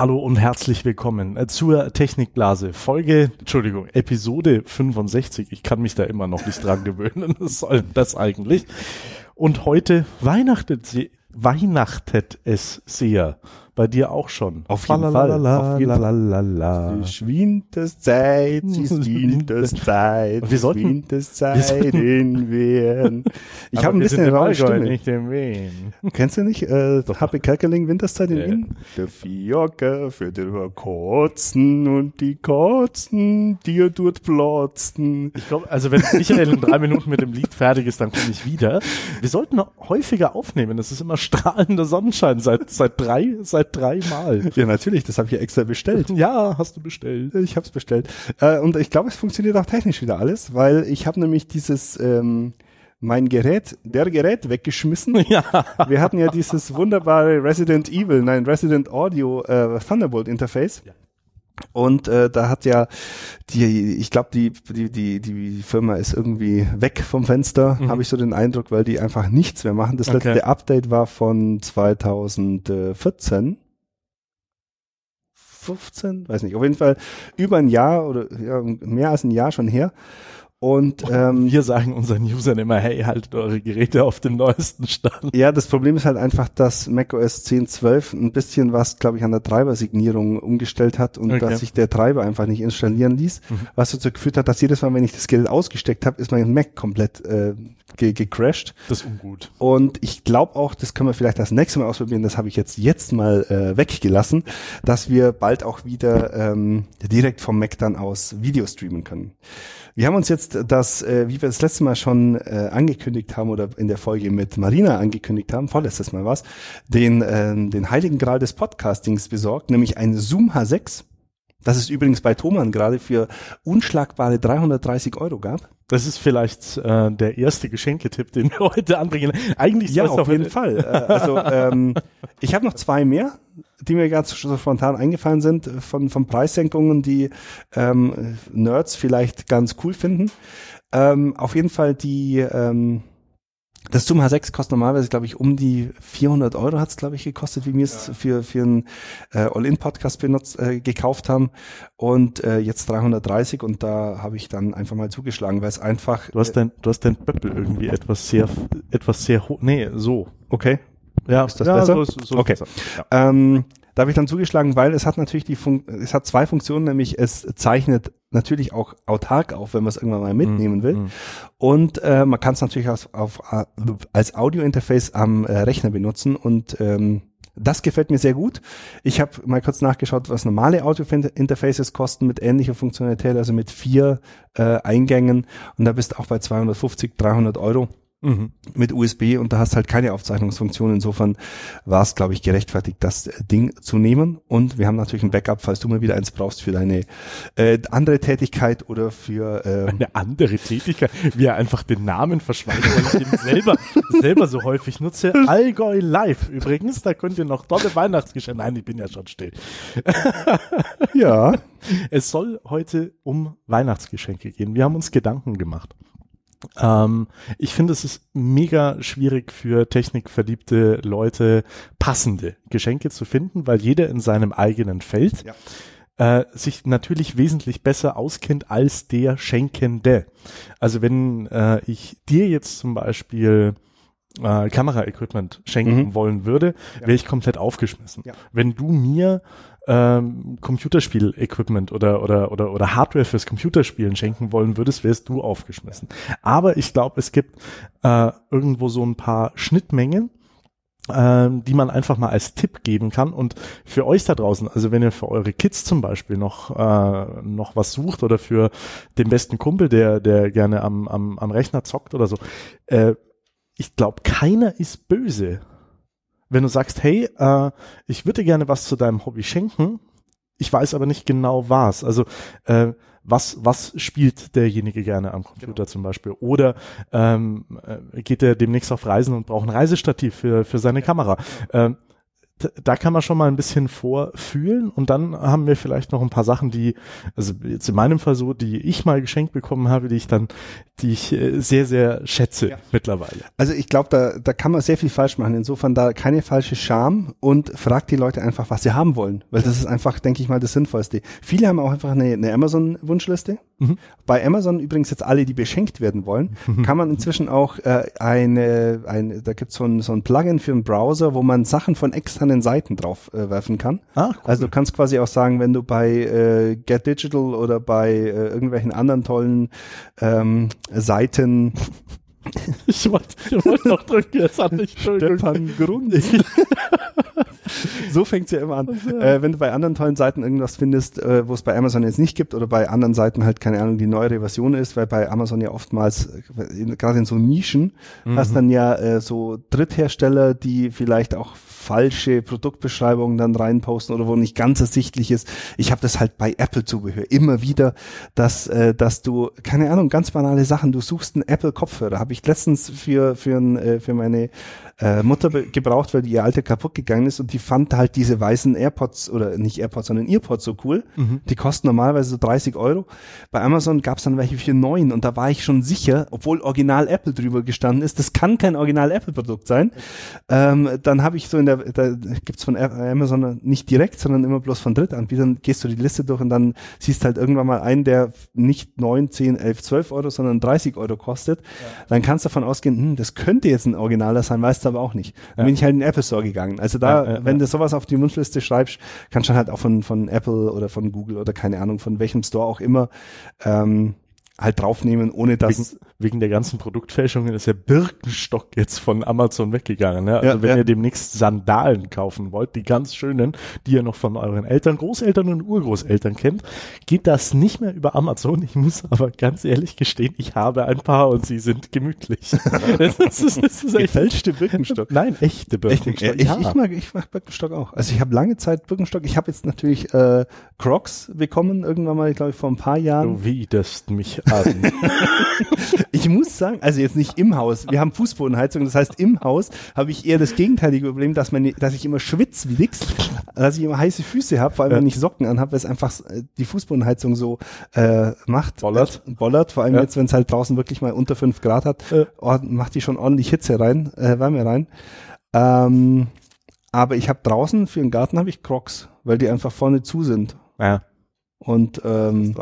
Hallo und herzlich willkommen äh, zur Technikblase. Folge, Entschuldigung, Episode 65. Ich kann mich da immer noch nicht dran gewöhnen. Was soll das eigentlich? Und heute weihnachtet, sie, weihnachtet es sehr bei dir auch schon. Auf jeden Fall. Auf jeden Fall. Es Winterszeit, es ist Winterszeit, Wir sollten- Winterszeit in Wien. Ich habe ein bisschen eine raue Stimme. Nicht in Wien. Kennst du nicht äh, Happy Kerkeling Winterszeit in. Wien? Der Fiaker für die Kotzen und die Kotzen, dir dort platzen. Ich glaube, also wenn Michael in drei Minuten mit dem Lied fertig ist, dann komme ich wieder. Wir sollten häufiger aufnehmen. Es ist immer strahlender Sonnenschein seit, seit drei, seit drei Mal. Ja, natürlich, das habe ich ja extra bestellt. Ja, hast du bestellt. Ich habe es bestellt. Äh, und ich glaube, es funktioniert auch technisch wieder alles, weil ich habe nämlich dieses ähm, mein Gerät, der Gerät weggeschmissen. Ja. Wir hatten ja dieses wunderbare Resident Evil, nein, Resident Audio äh, Thunderbolt Interface. Ja. Und äh, da hat ja die, ich glaube, die, die, die, die Firma ist irgendwie weg vom Fenster, Mhm. habe ich so den Eindruck, weil die einfach nichts mehr machen. Das Okay. letzte Update war von 2014. 15, weiß nicht, auf jeden Fall über ein Jahr oder ja, mehr als ein Jahr schon her. Und ähm, Wir sagen unseren Usern immer, hey, haltet eure Geräte auf dem neuesten Stand. Ja, das Problem ist halt einfach, dass macOS 10.12 ein bisschen was, glaube ich, an der Treibersignierung umgestellt hat und Okay. dass sich der Treiber einfach nicht installieren ließ, was dazu geführt hat, dass jedes Mal, wenn ich das Gerät ausgesteckt habe, ist mein Mac komplett äh, ge gecrashed. Das ist ungut. Und ich glaube auch, das können wir vielleicht das nächste Mal ausprobieren, das habe ich jetzt jetzt mal äh, weggelassen, dass wir bald auch wieder ähm, direkt vom Mac dann aus Video streamen können. Wir haben uns jetzt das, äh, wie wir das letzte Mal schon äh, angekündigt haben oder in der Folge mit Marina angekündigt haben, vorletztes Mal was, den, äh, den heiligen Gral des Podcastings besorgt, nämlich ein Zoom H6. Das es übrigens bei Thomann gerade für unschlagbare 330 Euro gab. Das ist vielleicht äh, der erste Geschenketipp, den wir heute anbringen. Eigentlich Ja, auf jeden Fall. Äh, Also ähm, ich habe noch zwei mehr, die mir ganz so spontan eingefallen sind von, von Preissenkungen, die ähm, Nerds vielleicht ganz cool finden. Ähm, auf jeden Fall die ähm, das Zoom H6 kostet normalerweise, glaube ich, um die 400 Euro hat es, glaube ich, gekostet, wie wir es für, für einen äh, All-In-Podcast benutzt, äh, gekauft haben. Und äh, jetzt 330 und da habe ich dann einfach mal zugeschlagen, weil es einfach... Du hast dein, du hast dein Böppel irgendwie etwas sehr, etwas sehr hoch. Nee, so. okay, Ja, Ist das ja, besser? So so ist Okay. besser. Ja. Ähm, da habe ich dann zugeschlagen, weil es hat natürlich die Fun es hat zwei Funktionen, nämlich es zeichnet natürlich auch autark auf, wenn man es irgendwann mal mitnehmen will. Mhm. Und äh, man kann es natürlich auf, auf, äh, als Audio-Interface am äh, Rechner benutzen und ähm, das gefällt mir sehr gut. Ich habe mal kurz nachgeschaut, was normale Audio-Interfaces kosten mit ähnlicher Funktionalität, also mit vier äh, Eingängen. Und da bist du auch bei 250, 300 Euro Mhm. mit USB und da hast halt keine Aufzeichnungsfunktion. Insofern war es, glaube ich, gerechtfertigt, das Ding zu nehmen. Und wir haben natürlich ein Backup, falls du mal wieder eins brauchst für deine äh, andere Tätigkeit oder für äh, Eine andere Tätigkeit, wie er einfach den Namen verschweigt, weil ich ihn selber, selber so häufig nutze. Allgäu Live übrigens, da könnt ihr noch tolle Weihnachtsgeschenke. Nein, ich bin ja schon still. ja. Es soll heute um Weihnachtsgeschenke gehen. Wir haben uns Gedanken gemacht. Ähm, ich finde, es ist mega schwierig für technikverliebte Leute passende Geschenke zu finden, weil jeder in seinem eigenen Feld Ja. äh, sich natürlich wesentlich besser auskennt als der Schenkende. Also wenn äh, ich dir jetzt zum Beispiel äh, Kameraequipment schenken Mhm. wollen würde, wäre ich komplett aufgeschmissen. Ja. Wenn du mir ähm, Computerspiel-Equipment oder, oder, oder, oder Hardware fürs Computerspielen schenken wollen würdest, wärst du aufgeschmissen. Aber ich glaube, es gibt äh, irgendwo so ein paar Schnittmengen, ähm, die man einfach mal als Tipp geben kann. Und für euch da draußen, also wenn ihr für eure Kids zum Beispiel noch, äh, noch was sucht oder für den besten Kumpel, der, der gerne am, am, am Rechner zockt oder so, äh, ich glaube, keiner ist böse. Wenn du sagst, hey, äh, ich würde gerne was zu deinem Hobby schenken, ich weiß aber nicht genau was. Also äh, was, was spielt derjenige gerne am Computer zum Beispiel? Oder ähm, äh, geht er demnächst auf Reisen und braucht ein Reisestativ für, für seine Kamera? Ähm, da kann man schon mal ein bisschen vorfühlen und dann haben wir vielleicht noch ein paar Sachen, die, also jetzt in meinem Fall so, die ich mal geschenkt bekommen habe, die ich dann, die ich äh, sehr, sehr schätze ja. mittlerweile. Also ich glaube, da, da kann man sehr viel falsch machen. Insofern da keine falsche Scham und fragt die Leute einfach, was sie haben wollen, weil das ist einfach, denke ich mal, das Sinnvollste. Viele haben auch einfach eine, eine Amazon-Wunschliste. Mhm. Bei Amazon übrigens jetzt alle, die beschenkt werden wollen, mhm. kann man inzwischen auch äh, eine, eine da gibt's so ein, so ein Plugin für einen Browser, wo man Sachen von externen Seiten drauf äh, werfen kann. Ah, cool. Also du kannst quasi auch sagen, wenn du bei äh, Get Digital oder bei äh, irgendwelchen anderen tollen ähm, Seiten ich wollte ich wollt noch drücken, jetzt hat nicht Stefan Grund. so fängt's ja immer an. Also, Äh, wenn du bei anderen tollen Seiten irgendwas findest, äh, wo es bei Amazon jetzt nicht gibt oder bei anderen Seiten halt keine Ahnung die neuere Version ist, weil bei Amazon ja oftmals äh, gerade in so Nischen mhm. hast dann ja äh, so Dritthersteller, die vielleicht auch falsche Produktbeschreibungen dann reinposten oder wo nicht ganz ersichtlich ist. Ich habe das halt bei Apple Zubehör immer wieder, dass äh, dass du keine Ahnung ganz banale Sachen. Du suchst einen Apple Kopfhörer. Habe ich letztens für für ein, äh, für meine äh, Mutter gebraucht, weil die ihr alte kaputt gegangen ist und die fand halt diese weißen AirPods oder nicht AirPods, sondern Earpods so cool. Mhm. Die kosten normalerweise so 30 Euro. Bei Amazon gab es dann welche für neun und da war ich schon sicher, obwohl Original Apple drüber gestanden ist, das kann kein Original Apple Produkt sein. Ähm, dann habe ich so in der, da gibt's von Amazon nicht direkt, sondern immer bloß von Drittanbietern, gehst du die Liste durch und dann siehst halt irgendwann mal einen, der nicht neun, zehn, elf, zwölf Euro, sondern 30 Euro kostet. Ja. Dann kannst du davon ausgehen, hm, das könnte jetzt ein Originaler sein, weißt du aber auch nicht. Dann ja. bin ich halt in den Apple Store gegangen. Also da, ja, wenn du sowas auf die Wunschliste schreibst, kannst du halt auch von, von Apple oder von Google oder keine Ahnung, von welchem Store auch immer, ähm, halt draufnehmen, ohne dass wegen, wegen der ganzen Produktfälschungen ist der Birkenstock jetzt von Amazon weggegangen. Ne? Also ja, wenn ja. ihr demnächst Sandalen kaufen wollt, die ganz schönen, die ihr noch von euren Eltern, Großeltern und Urgroßeltern kennt, geht das nicht mehr über Amazon. Ich muss aber ganz ehrlich gestehen, ich habe ein paar und sie sind gemütlich. das ist, das ist Gefälschte Birkenstock. Nein, echte Birkenstock. Ich, ja. ich, mag, ich mag Birkenstock auch. Also ich habe lange Zeit Birkenstock. Ich habe jetzt natürlich äh, Crocs bekommen, irgendwann mal, glaube ich, vor ein paar Jahren. Du widerst mich an. ich muss sagen, also jetzt nicht im Haus. Wir haben Fußbodenheizung, das heißt im Haus habe ich eher das gegenteilige Problem, dass, meine, dass ich immer schwitze wie nix, dass ich immer heiße Füße habe, vor allem ja. wenn ich Socken anhabe, weil es einfach äh, die Fußbodenheizung so äh, macht. Bollert. Äh, bollert, vor allem ja. jetzt, wenn es halt draußen wirklich mal unter fünf Grad hat, ja. oh, macht die schon ordentlich Hitze rein, äh, Wärme rein. Ähm, aber ich habe draußen für den Garten habe ich Crocs, weil die einfach vorne zu sind. Ja. Und ähm,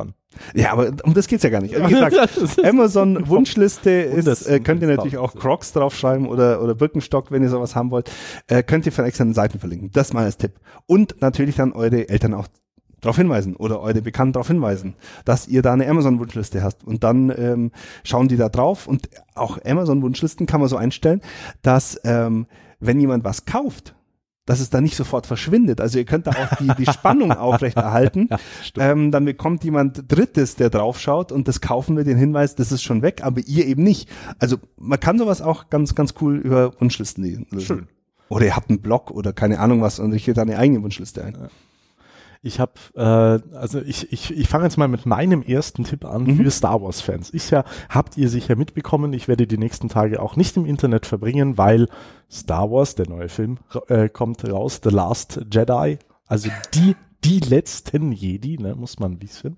ja, aber um das geht's ja gar nicht. Wie gesagt, Amazon Wunschliste ist, äh, könnt ihr natürlich auch Crocs draufschreiben oder, oder Birkenstock, wenn ihr sowas haben wollt. Äh, könnt ihr von externen Seiten verlinken. Das mal als Tipp. Und natürlich dann eure Eltern auch darauf hinweisen oder eure Bekannten darauf hinweisen, dass ihr da eine Amazon-Wunschliste hast. Und dann ähm, schauen die da drauf. Und auch Amazon-Wunschlisten kann man so einstellen, dass ähm, wenn jemand was kauft, dass es da nicht sofort verschwindet. Also ihr könnt da auch die, die Spannung aufrechterhalten. Ja, ähm, dann bekommt jemand Drittes, der draufschaut und das kaufen wir den Hinweis, das ist schon weg, aber ihr eben nicht. Also man kann sowas auch ganz, ganz cool über Wunschlisten lesen. Schön. Oder ihr habt einen Blog oder keine Ahnung was und richtet da eine eigene Wunschliste ein. Ja. Ich habe, äh, also ich, ich, ich fange jetzt mal mit meinem ersten Tipp an mhm. für Star Wars Fans. Ich ja, habt ihr sicher mitbekommen, ich werde die nächsten Tage auch nicht im Internet verbringen, weil Star Wars, der neue Film, äh, kommt raus, The Last Jedi, also die die letzten Jedi, ne, muss man wissen.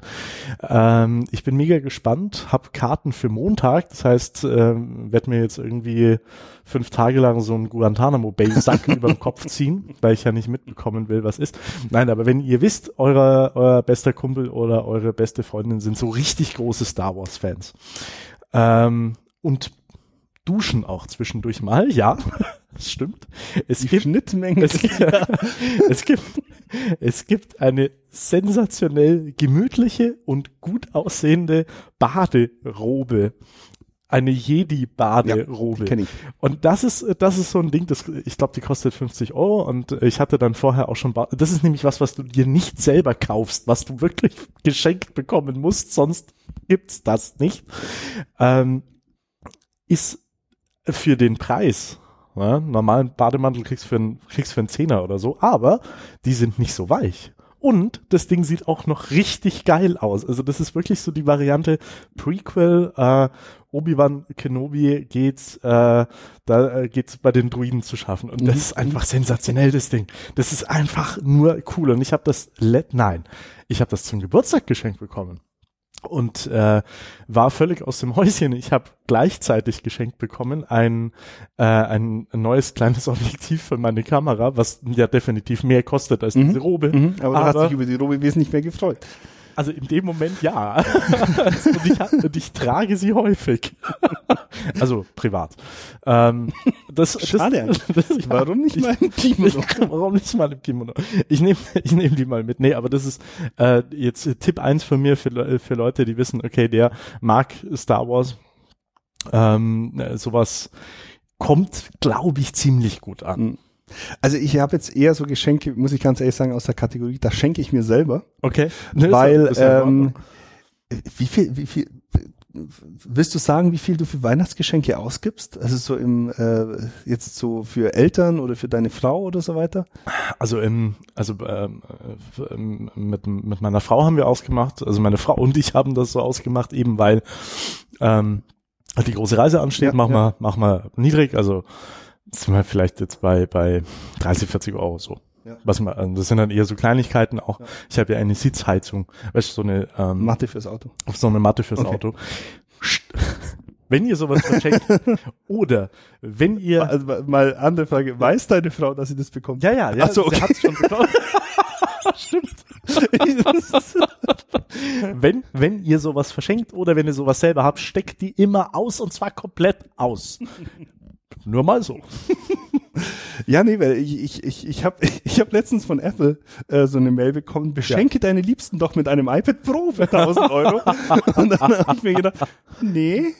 Ähm, ich bin mega gespannt, hab Karten für Montag, das heißt, ähm, werde mir jetzt irgendwie fünf Tage lang so einen Guantanamo Bay Sack über den Kopf ziehen, weil ich ja nicht mitbekommen will, was ist. Nein, aber wenn ihr wisst, euer, euer bester Kumpel oder eure beste Freundin sind so richtig große Star Wars Fans ähm, und duschen auch zwischendurch mal, ja. Das stimmt. Es Die gibt Schnittmengen. Es, ja, es gibt, es gibt eine sensationell gemütliche und gut aussehende Baderobe. Eine Jedi-Baderobe. Ja, und das ist, das ist so ein Ding, das, ich glaube, die kostet 50 Euro und ich hatte dann vorher auch schon, ba das ist nämlich was, was du dir nicht selber kaufst, was du wirklich geschenkt bekommen musst, sonst gibt's das nicht. Ähm, ist für den Preis ja, normalen Bademantel kriegst du für einen, kriegst für einen Zehner oder so, aber die sind nicht so weich. Und das Ding sieht auch noch richtig geil aus. Also das ist wirklich so die Variante Prequel, äh, Obi-Wan Kenobi geht's, äh, da äh, geht's bei den Druiden zu schaffen. Und das ist einfach sensationell, das Ding. Das ist einfach nur cool. Und ich habe das, let nein, ich habe das zum Geburtstag geschenkt bekommen und äh, war völlig aus dem Häuschen. Ich habe gleichzeitig geschenkt bekommen ein, äh, ein neues kleines Objektiv für meine Kamera, was ja definitiv mehr kostet als Mhm. diese Robe. Mhm, aber, Aber- du hast dich über die Robe wesentlich mehr gefreut. Also in dem Moment ja. und, ich, und ich trage sie häufig. also privat. Ähm, das, Schade das, das, ja, Warum nicht ich- mal im Kimono? Warum nicht mal im Kimono? Ich nehme ich nehm die mal mit. Nee, aber das ist äh, jetzt Tipp eins von mir für, für Leute, die wissen, okay, der mag Star Wars. Ähm, äh, sowas kommt, glaube ich, ziemlich gut an. Mhm. Also ich habe jetzt eher so Geschenke, muss ich ganz ehrlich sagen, aus der Kategorie, das schenke ich mir selber. Okay? Ne, ist- weil, ist in ähm, wie viel, wie viel, willst du sagen, wie viel du für Weihnachtsgeschenke ausgibst? Also so im, äh, jetzt so für Eltern oder für deine Frau oder so weiter? Also im, also ähm, äh, ähm, mit, mit meiner Frau haben wir ausgemacht, also meine Frau und ich haben das so ausgemacht, eben weil ähm, die große Reise ansteht, Ja, machen ja. wir, machen wir niedrig, also sind wir vielleicht jetzt bei bei 30, 40 Euro so. Ja. Was man, also das sind dann eher so Kleinigkeiten auch. Ja. Ich habe ja eine Sitzheizung, weißt du, so eine ähm, Mathe fürs Auto. auf so eine Matte fürs Okay. Auto. Wenn ihr sowas verschenkt oder wenn ihr Also mal andere Frage, weiß deine Frau, dass sie das bekommt? ja ja ja Ach so, okay. sie hat's schon bekommen. Stimmt. wenn, wenn ihr sowas verschenkt oder wenn ihr sowas selber habt, steckt die immer aus und zwar komplett aus. Nur mal so. Ja, nee, weil ich, ich, ich, ich habe ich hab letztens von Apple äh, so eine Mail bekommen, beschenke deine Liebsten doch mit einem iPad Pro für 1000 Euro. Und dann habe ich mir gedacht, nee.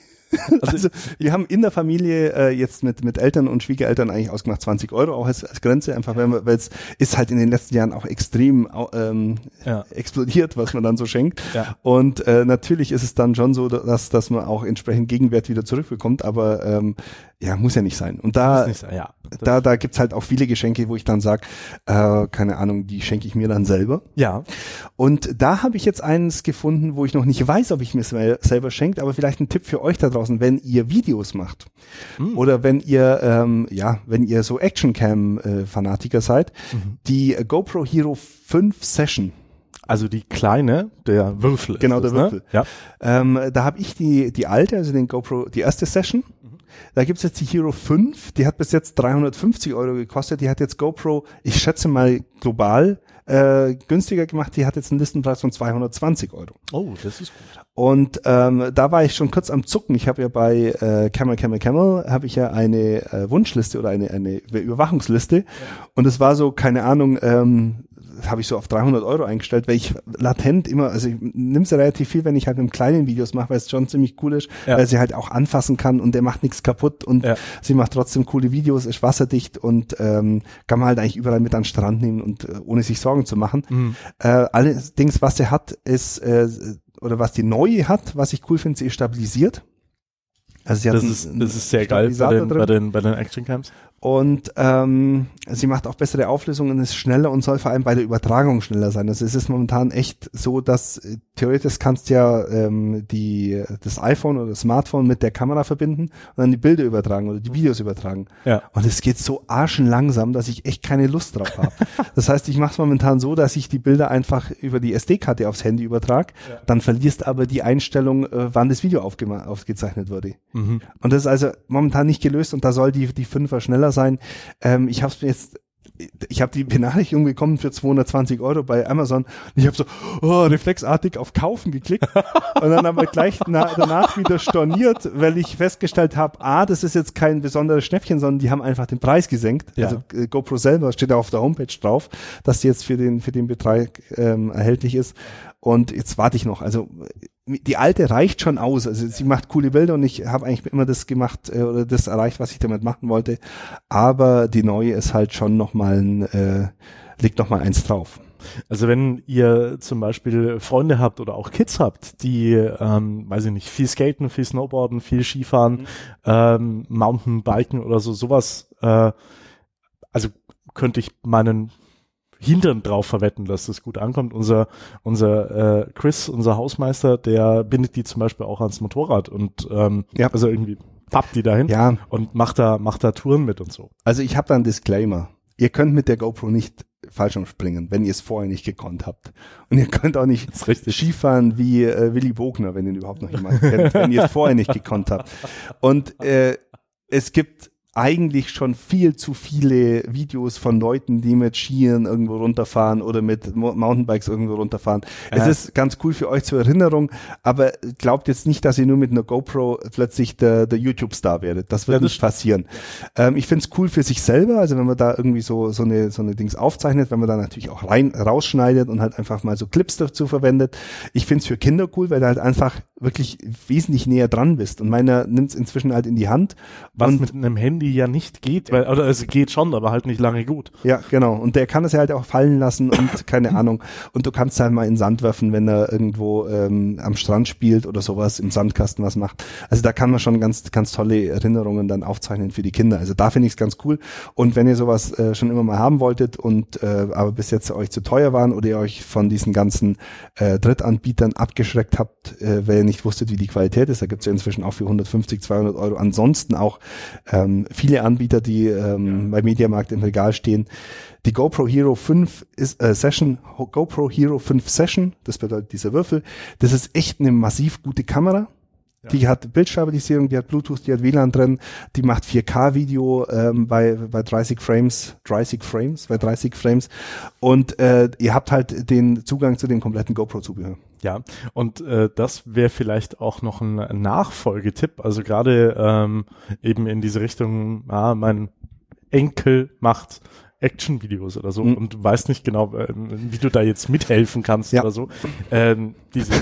Also wir haben in der Familie äh, jetzt mit, mit Eltern und Schwiegereltern eigentlich ausgemacht 20 Euro auch als, als Grenze, einfach weil es ist halt in den letzten Jahren auch extrem ähm, Ja. explodiert, was man dann so schenkt. Ja. Und äh, natürlich ist es dann schon so, dass, dass man auch entsprechend Gegenwert wieder zurückbekommt, aber ähm, ja, muss ja nicht sein. Und da, Das so, ja. da, da gibt's halt auch viele Geschenke, wo ich dann sag, äh, keine Ahnung, die schenke ich mir dann selber. Ja. Und da habe ich jetzt eins gefunden, wo ich noch nicht weiß, ob ich mir sel- selber schenkt, aber vielleicht ein Tipp für euch da draußen, wenn ihr Videos macht Hm. oder wenn ihr ähm, ja, wenn ihr so Actioncam-Fanatiker seid, Mhm. die GoPro Hero 5 Session. Also die kleine, der Würfel. Genau, ist der das, ne? Würfel. Ja. Ähm, da habe ich die, die alte, also den GoPro, die erste Session. Da gibt's jetzt die Hero 5, die hat bis jetzt 350 Euro gekostet. Die hat jetzt GoPro, ich schätze mal global, äh, günstiger gemacht. Die hat jetzt einen Listenpreis von 220 Euro. Oh, das ist gut. Und ähm, da war ich schon kurz am Zucken. Ich habe ja bei äh, Camel Camel Camel habe ich ja eine äh, Wunschliste oder eine eine Überwachungsliste und es war so keine Ahnung. Ähm, habe ich so auf 300 Euro eingestellt, weil ich latent immer, also ich nimm sie relativ viel, wenn ich halt mit kleinen Videos mache, weil es schon ziemlich cool ist, Ja. weil sie halt auch anfassen kann und der macht nichts kaputt und Ja. sie macht trotzdem coole Videos, ist wasserdicht und ähm, kann man halt eigentlich überall mit an den Strand nehmen und äh, ohne sich Sorgen zu machen. Mhm. Äh, allerdings, was sie hat, ist, äh, oder was die neue hat, was ich cool finde, sie ist stabilisiert. Also sie hat Das ist, das ist sehr geil bei den, bei den, bei den Action Cams. Und ähm, sie macht auch bessere Auflösungen, ist schneller und soll vor allem bei der Übertragung schneller sein. Also es ist momentan echt so, dass äh, theoretisch kannst du ja ähm, die, das iPhone oder das Smartphone mit der Kamera verbinden und dann die Bilder übertragen oder die Videos übertragen. Ja. Und es geht so arschenlangsam, dass ich echt keine Lust drauf habe. das heißt, ich mache es momentan so, dass ich die Bilder einfach über die SD-Karte aufs Handy übertrage. Dann verlierst aber die Einstellung, äh, wann das Video aufgema- aufgezeichnet wurde. Mhm. Und das ist also momentan nicht gelöst und da soll die, die Fünfer schneller sein. Ähm, ich habe mir jetzt ich habe die Benachrichtigung bekommen für 220 Euro bei Amazon und ich habe so oh, reflexartig auf Kaufen geklickt und dann aber gleich na, danach wieder storniert, weil ich festgestellt habe, ah, das ist jetzt kein besonderes Schnäppchen, sondern die haben einfach den Preis gesenkt. Ja. Also äh, GoPro selber steht da auf der Homepage drauf, dass die jetzt für den für den Betrag ähm, erhältlich ist. Und jetzt warte ich noch. Also die alte reicht schon aus. Also sie macht coole Bilder und ich habe eigentlich immer das gemacht äh, oder das erreicht, was ich damit machen wollte. Aber die neue ist halt schon noch mal ein, äh, legt noch mal eins drauf. Also wenn ihr zum Beispiel Freunde habt oder auch Kids habt, die, ähm, weiß ich nicht, viel skaten, viel snowboarden, viel Skifahren, ähm, Mountainbiken oder so, sowas, äh, also könnte ich meinen Hintern drauf verwetten, dass das gut ankommt. Unser, unser äh, Chris, unser Hausmeister, der bindet die zum Beispiel auch ans Motorrad und ähm, Ja. also irgendwie pappt die dahin Ja, und macht da, macht da Touren mit und so. also ich habe da einen Disclaimer. Ihr könnt mit der GoPro nicht Fallschirmspringen, wenn ihr es vorher nicht gekonnt habt. Und ihr könnt auch nicht. Skifahren wie äh, Willy Bogner, wenn ihn überhaupt noch jemand kennt, wenn ihr es vorher nicht gekonnt habt. Und äh, es gibt eigentlich schon viel zu viele Videos von Leuten, die mit Skiern irgendwo runterfahren oder mit Mo Mountainbikes irgendwo runterfahren. Es Ja. ist ganz cool für euch zur Erinnerung, aber glaubt jetzt nicht, dass ihr nur mit einer GoPro plötzlich der, der YouTube-Star werdet. Das wird Ja, das nicht passieren. Ähm, ich find's cool für sich selber, also wenn man da irgendwie so, so eine, so eine Dings aufzeichnet, wenn man da natürlich auch rein, rausschneidet und halt einfach mal so Clips dazu verwendet. Ich find's für Kinder cool, weil du halt einfach wirklich wesentlich näher dran bist. Und meiner nimmt's inzwischen halt in die Hand. Was mit einem Handy ja nicht geht, weil, oder es geht schon, aber halt nicht lange gut. Ja, genau. Und der kann es ja halt auch fallen lassen und keine Ahnung. Und du kannst halt mal in den Sand werfen, wenn er irgendwo ähm, am Strand spielt oder sowas, im Sandkasten was macht. Also da kann man schon ganz, ganz tolle Erinnerungen dann aufzeichnen für die Kinder. Also da finde ich es ganz cool. Und wenn ihr sowas äh, schon immer mal haben wolltet und äh, aber bis jetzt euch zu teuer waren oder ihr euch von diesen ganzen äh, Drittanbietern abgeschreckt habt, äh, ihr nicht wusstet, wie die Qualität ist, da gibt's ja inzwischen auch für 150, 200 Euro. Ansonsten auch ähm, viele Anbieter, die ähm, bei Mediamarkt im Regal stehen. Die GoPro Hero 5 ist, äh, Session, GoPro Hero 5 Session, das bedeutet dieser Würfel, das ist echt eine massiv gute Kamera. Die hat Bildstabilisierung, die hat Bluetooth, die hat WLAN drin, die macht 4K-Video ähm, bei, bei 30 Frames, 30 Frames, bei 30 Frames und äh, ihr habt halt den Zugang zu dem kompletten GoPro-Zubehör. Ja, und äh, das wäre vielleicht auch noch ein Nachfolgetipp. Also gerade ähm, eben in diese Richtung, ah, mein Enkel macht Action-Videos oder so Mhm. und weißt nicht genau, äh, wie du da jetzt mithelfen kannst Ja. oder so. Ähm, diese,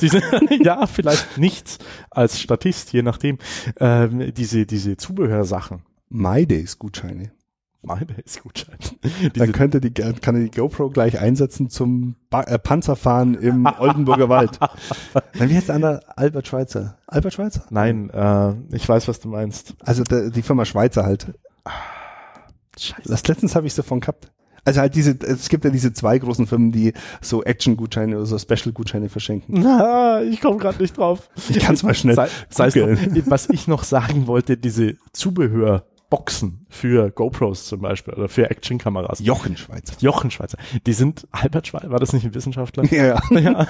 diese, ja, vielleicht nicht als Statist, je nachdem. Ähm, diese, diese Zubehörsachen. MyDays-Gutscheine. Gutschein. Dann könnte die, kann er die GoPro gleich einsetzen zum ba äh, Panzerfahren im Oldenburger Wald. Dann wie heißt der andere? Albert Schweitzer. Albert Schweitzer? nein, äh, ich weiß, was du meinst. Also der, die Firma Schweizer halt. Scheiße. Das letztens habe ich davon gehabt. Also halt diese, es gibt ja diese zwei großen Firmen, die so Action-Gutscheine oder so Special-Gutscheine verschenken. Na, ich komme gerade nicht drauf. Ich kann's mal schnell Sei, es noch, was ich noch sagen wollte, diese Zubehörboxen für GoPros zum Beispiel oder für Actionkameras. Jochen Schweizer. Jochen Schweizer. Die sind, Albert Schweizer, war das nicht ein Wissenschaftler? Ja, ja.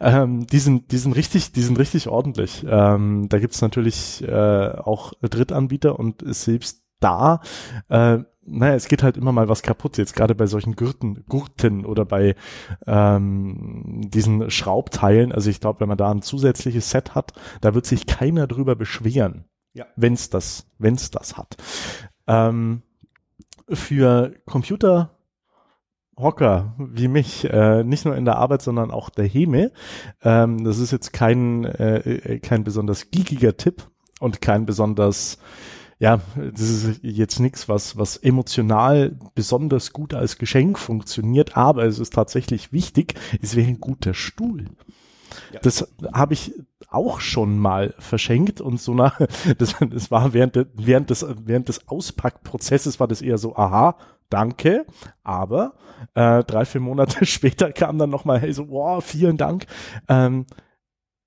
ja, ähm, die sind, die sind richtig, die sind richtig ordentlich. Ähm, da gibt's natürlich äh, auch Drittanbieter und selbst da, äh, naja, es geht halt immer mal was kaputt, jetzt gerade bei solchen Gurten, Gurten oder bei ähm, diesen Schraubteilen. Also ich glaube, wenn man da ein zusätzliches Set hat, da wird sich keiner drüber beschweren, Ja. wenn's das, wenn's das hat. Ähm, für Computer Hocker wie mich, äh, nicht nur in der Arbeit, sondern auch der Heme. Ähm, das ist jetzt kein, äh, äh, kein besonders geekiger Tipp und kein besonders, ja, das ist jetzt nichts, was, was emotional besonders gut als Geschenk funktioniert, aber es ist tatsächlich wichtig, es wäre ein guter Stuhl. Das habe ich auch schon mal verschenkt und so nach, das, das war während, de, während des, während des Auspackprozesses war das eher so, aha, danke, aber äh, drei, vier Monate später kam dann nochmal, hey, so, wow, vielen Dank, ähm,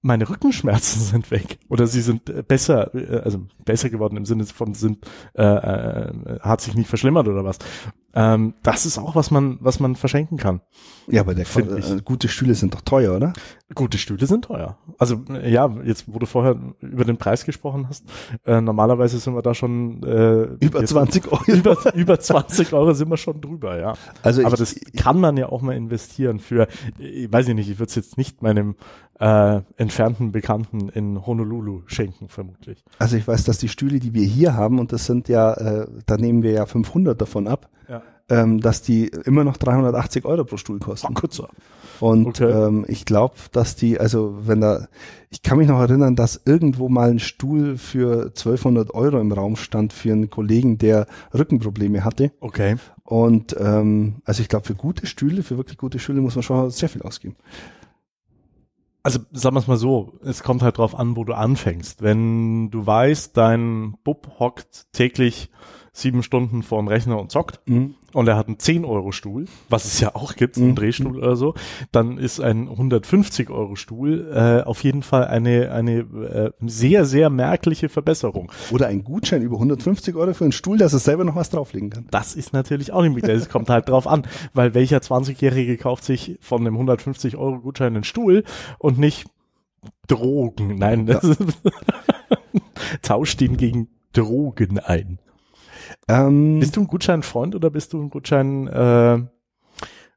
meine Rückenschmerzen sind weg oder sie sind äh, besser, äh, also besser geworden im Sinne von sind, äh, äh, hat sich nicht verschlimmert oder was. Ähm, das ist auch was man, was man verschenken kann. Ja, aber der äh, gute Stühle sind doch teuer, oder? Gute Stühle sind teuer. Also äh, ja, jetzt wo du vorher über den Preis gesprochen hast, äh, normalerweise sind wir da schon äh, Über jetzt- 20 Euro. über, über 20 Euro sind wir schon drüber, ja. Also Aber ich, das kann man ja auch mal investieren für, ich weiß ich nicht, ich würde es jetzt nicht meinem äh, entfernten Bekannten in Honolulu schenken, vermutlich. also ich weiß, dass die Stühle, die wir hier haben, und das sind ja, äh, da nehmen wir ja 500 davon ab, Ja. Ähm, dass die immer noch 380 Euro pro Stuhl kosten. Und Okay. ähm, ich glaube, dass die, also wenn da, ich kann mich noch erinnern, dass irgendwo mal ein Stuhl für 1200 Euro im Raum stand für einen Kollegen, der Rückenprobleme hatte. Okay. Und ähm, also ich glaube, für gute Stühle, für wirklich gute Stühle muss man schon sehr viel ausgeben. Also sagen wir es mal so, es kommt halt drauf an, wo du anfängst. Wenn du weißt, dein Bub hockt täglich sieben Stunden vorm Rechner und zockt Mhm. und er hat einen 10-Euro-Stuhl, was es ja auch gibt, einen Mhm. Drehstuhl oder so, dann ist ein 150-Euro-Stuhl äh, auf jeden Fall eine, eine äh, sehr, sehr merkliche Verbesserung. Oder ein Gutschein über 150 Euro für einen Stuhl, dass er selber noch was drauflegen kann. Das ist natürlich auch nicht mit, es kommt halt drauf an, weil welcher 20-Jährige kauft sich von einem 150-Euro-Gutschein einen Stuhl und nicht Drogen. Nein, das ist, tauscht ihn gegen Drogen ein. Ähm, Bist du ein Gutscheinfreund oder bist du ein Gutschein äh,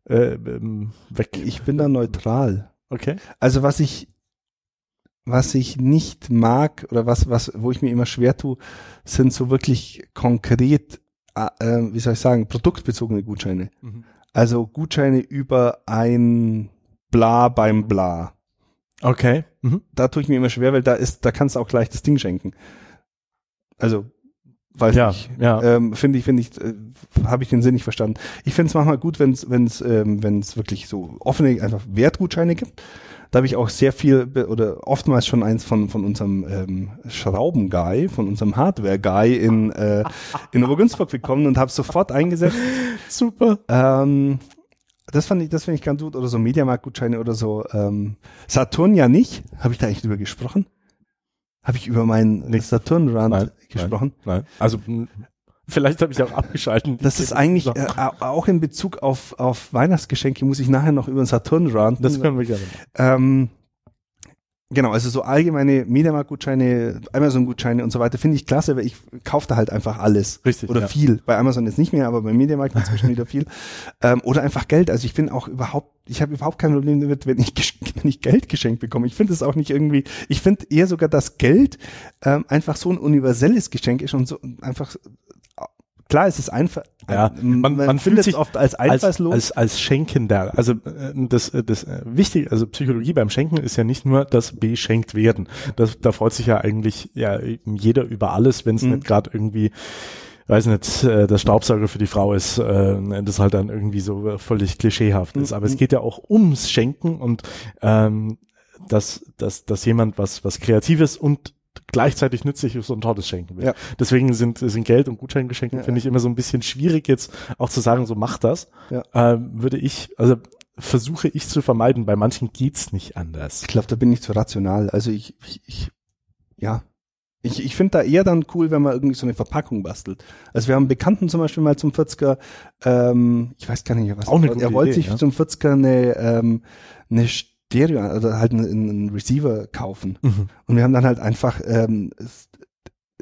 äh, ähm, weg? ich bin da neutral. Okay. Also was ich, was ich nicht mag oder was, was, wo ich mir immer schwer tue, sind so wirklich konkret, äh, äh, wie soll ich sagen, produktbezogene Gutscheine. Mhm. Also Gutscheine über ein Bla beim Bla. Okay. Mhm. Da tue ich mir immer schwer, weil da ist, da kannst du auch gleich das Ding schenken. Also, weiß Ja, ich. ja. Ähm, finde ich, finde ich, äh, habe ich den Sinn nicht verstanden. Ich finde es manchmal gut, wenn es, wenn es, ähm, wenn es wirklich so offene, einfach Wertgutscheine gibt. Da habe ich auch sehr viel oder oftmals schon eins von von unserem ähm, Schrauben-Guy, von unserem Hardware-Guy in äh, in Obergünzburg bekommen und habe sofort eingesetzt. Super. Ähm, das fand ich, das finde ich ganz gut oder so Mediamarkt-Gutscheine oder so. Ähm, Saturn ja nicht. Habe ich da eigentlich drüber gesprochen? Habe ich über meinen Nix. Saturn-Run Nein, gesprochen? Nein. Also mh, vielleicht habe ich auch abgeschalten. Das ist eigentlich äh, au- auch in Bezug auf, auf Weihnachtsgeschenke muss ich nachher noch über den Saturn ranten. das können wir gerne. ähm, genau, also so allgemeine Mediamarkt-Gutscheine, Amazon-Gutscheine und so weiter finde ich klasse, weil ich kaufe da halt einfach alles. Richtig, Oder ja. viel. Bei Amazon jetzt nicht mehr, aber beim Mediamarkt inzwischen wieder viel. Ähm, oder einfach Geld. Also ich bin auch überhaupt, ich habe überhaupt kein Problem damit, wenn ich, wenn ich Geld geschenkt bekomme. Ich finde es auch nicht irgendwie, ich finde eher sogar, dass Geld ähm, einfach so ein universelles Geschenk ist und so einfach Klar, es ist einfach. Ja, man, man- man, man fühlt findet sich es oft als als, einfallslos. als, als Schenkender. Also äh, das, äh, das äh, Wichtige, also Psychologie beim Schenken ist ja nicht nur das beschenkt werden. Das, da freut sich ja eigentlich ja jeder über alles, wenn es Mhm. nicht gerade irgendwie weiß nicht, äh, der Staubsauger für die Frau ist, äh, das halt dann irgendwie so äh, völlig klischeehaft ist. Aber es Mhm. geht ja auch ums Schenken und ähm, dass, dass, dass jemand was, was Kreatives und gleichzeitig nützliches und tolles schenken will. Ja. Deswegen sind, sind Geld- und Gutscheingeschenke, Ja, finde ich, immer so ein bisschen schwierig jetzt auch zu sagen, so mach das. Ja. Ähm, würde ich, also versuche ich zu vermeiden. Bei manchen geht's nicht anders. Ich glaube, da bin ich zu rational. Also ich, ich, ich ja. Ich, ich finde da eher dann cool, wenn man irgendwie so eine Verpackung bastelt. Also wir haben einen Bekannten zum Beispiel mal zum 40er, ähm, ich weiß gar nicht was. Auch eine er gute er wollte Idee, sich ja. zum 40er eine, ähm, eine Stereo, oder halt einen, einen Receiver kaufen. Mhm. Und wir haben dann halt einfach ähm,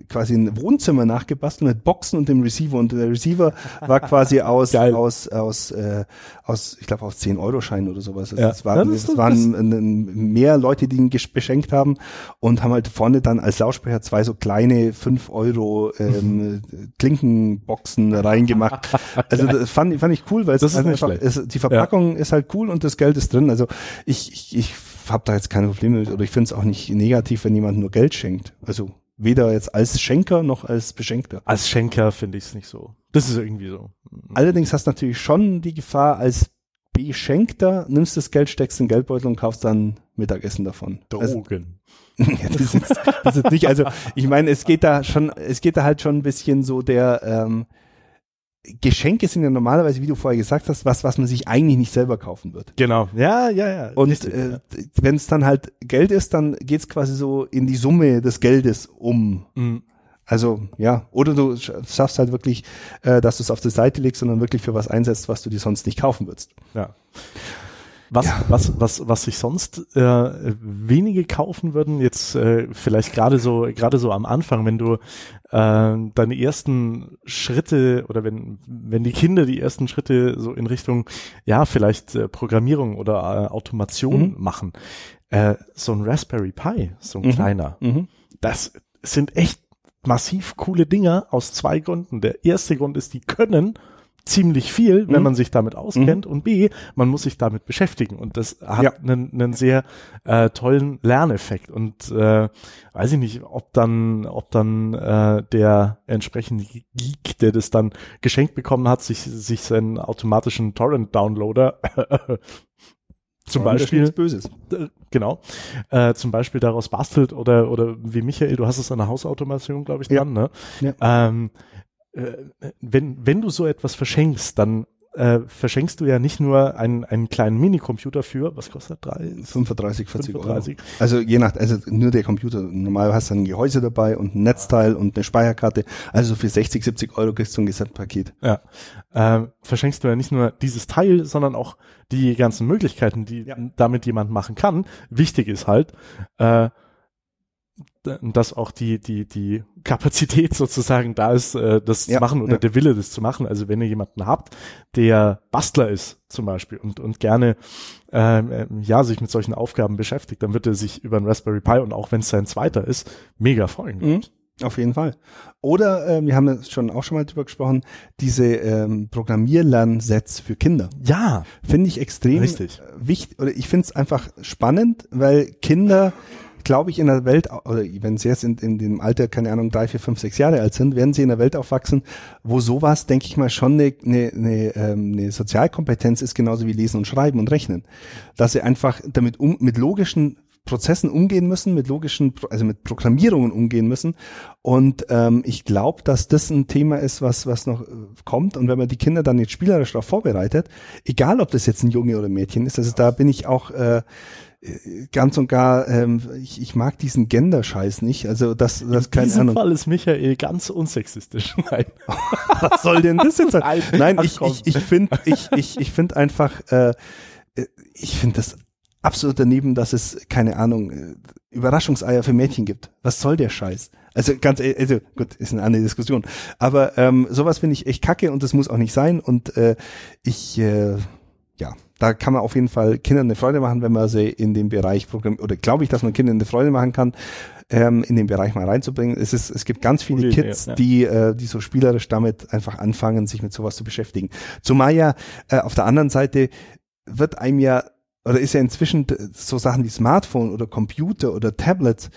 quasi ein Wohnzimmer nachgebastelt mit Boxen und dem Receiver. Und der Receiver war quasi aus, Geil. aus, aus, äh, aus, ich glaube, aus 10 Euro Scheinen oder sowas. Also Ja. Es waren, Ja, das es waren ein- mehr Leute, die ihn beschenkt haben und haben halt vorne dann als Lautsprecher zwei so kleine 5 Euro ähm, Klinkenboxen reingemacht. Also das fand, fand ich cool, weil es ist einfach, es, die Verpackung ist halt cool und das Geld ist drin. Also ich, ich, ich habe da jetzt keine Probleme mit oder ich finde es auch nicht negativ, wenn jemand nur Geld schenkt. Also weder jetzt als Schenker noch als Beschenkter. Als Schenker finde ich es nicht so. Das ist irgendwie so. Allerdings hast du natürlich schon die Gefahr, als Beschenkter nimmst das Geld, steckst in den Geldbeutel und kaufst dann Mittagessen davon. Also, Drogen. ja, das, ist das ist nicht, also ich meine, es geht da schon, es geht da halt schon ein bisschen so der ähm, Geschenke sind ja normalerweise, wie du vorher gesagt hast, was, was man sich eigentlich nicht selber kaufen wird. genau. Ja, ja, ja. Und Richtig, äh, ja. wenn es dann halt Geld ist, dann geht's quasi so in die Summe des Geldes um. Mhm. Also ja, oder du sch- schaffst halt wirklich, äh, dass du es auf die Seite legst und dann wirklich für was einsetzt, was du dir sonst nicht kaufen würdest. Ja. Was, was, was, was sich sonst äh, wenige kaufen würden, jetzt äh, vielleicht gerade so, gerade so am Anfang, wenn du äh, deine ersten Schritte oder wenn, wenn die Kinder die ersten Schritte so in Richtung, ja, vielleicht äh, Programmierung oder äh, Automation Mhm. machen, äh, so ein Raspberry Pi, so ein Mhm. kleiner, das sind echt massiv coole Dinger aus zwei Gründen. Der erste Grund ist, die können ziemlich viel, wenn Mhm. man sich damit auskennt und B, man muss sich damit beschäftigen und das hat Ja. einen, einen sehr äh, tollen Lerneffekt und äh, weiß ich nicht, ob dann, ob dann äh, der entsprechende Geek, der das dann geschenkt bekommen hat, sich, sich seinen automatischen Torrent-Downloader zum Beispiel Böses. äh, genau, äh, zum Beispiel daraus bastelt oder, oder wie Michael, du hast es an der Hausautomation, glaube ich, Ja. dran, ne? Ja. Ähm, äh, wenn, wenn du so etwas verschenkst, dann äh, verschenkst du ja nicht nur einen, einen kleinen Minicomputer für, was kostet drei? 35, 40 35. Euro. Also je nach, also nur der Computer. Normal hast du ein Gehäuse dabei und ein Netzteil und eine Speicherkarte. Also für 60, 70 Euro kriegst du ein Gesamtpaket. Ja. Äh, verschenkst du ja nicht nur dieses Teil, sondern auch die ganzen Möglichkeiten, die Ja. damit jemand machen kann. Wichtig ist halt, äh, dass auch die, die, die Kapazität sozusagen da ist, äh, das Ja, zu machen oder ja. der Wille, das zu machen. Also wenn ihr jemanden habt, der Bastler ist zum Beispiel und, und gerne ähm, ähm, ja, sich mit solchen Aufgaben beschäftigt, dann wird er sich über einen Raspberry Pi und auch wenn es sein zweiter ist, mega freuen. Mhm. Auf jeden Fall. Oder äh, wir haben schon auch schon mal drüber gesprochen, diese ähm, Programmierlernsets für Kinder. Ja, Finde ich extrem Richtig. wichtig, oder ich finde es einfach spannend, weil Kinder, glaube ich, in der Welt, oder wenn sie jetzt in, in dem Alter, keine Ahnung, drei, vier, fünf, sechs Jahre alt sind, werden sie in der Welt aufwachsen, wo sowas, denke ich mal, schon eine, eine, eine, ähm, eine Sozialkompetenz ist, genauso wie Lesen und Schreiben und Rechnen. Dass sie einfach damit um, mit logischen Prozessen umgehen müssen, mit logischen, also mit Programmierungen umgehen müssen. Und ähm, ich glaube, dass das ein Thema ist, was, was noch äh, kommt. Und wenn man die Kinder dann jetzt spielerisch darauf vorbereitet, egal ob das jetzt ein Junge oder ein Mädchen ist, also da bin ich auch äh, ganz und gar, ähm, ich, ich mag diesen Gender-Scheiß nicht. Also das, das in keine diesem Ahnung. Fall ist Michael ganz unsexistisch. Nein. Was soll denn das jetzt sein? Nein, ach ich, ich, ich finde ich, ich, ich find einfach, äh, ich finde das absolut daneben, dass es, keine Ahnung, äh, Überraschungseier für Mädchen gibt. Was soll der Scheiß? Also ganz, ehrlich, also gut, ist eine andere Diskussion. Aber ähm, sowas finde ich echt kacke und das muss auch nicht sein. Und äh, ich, äh, ja, da kann man auf jeden Fall Kindern eine Freude machen, wenn man sie in den Bereich Programm oder glaube ich, dass man Kindern eine Freude machen kann, ähm, in den Bereich mal reinzubringen. Es ist, es gibt ganz viele Kids, die, äh, die so spielerisch damit einfach anfangen, sich mit sowas zu beschäftigen. Zumal ja äh, auf der anderen Seite wird einem ja oder ist ja inzwischen so Sachen wie Smartphone oder Computer oder Tablets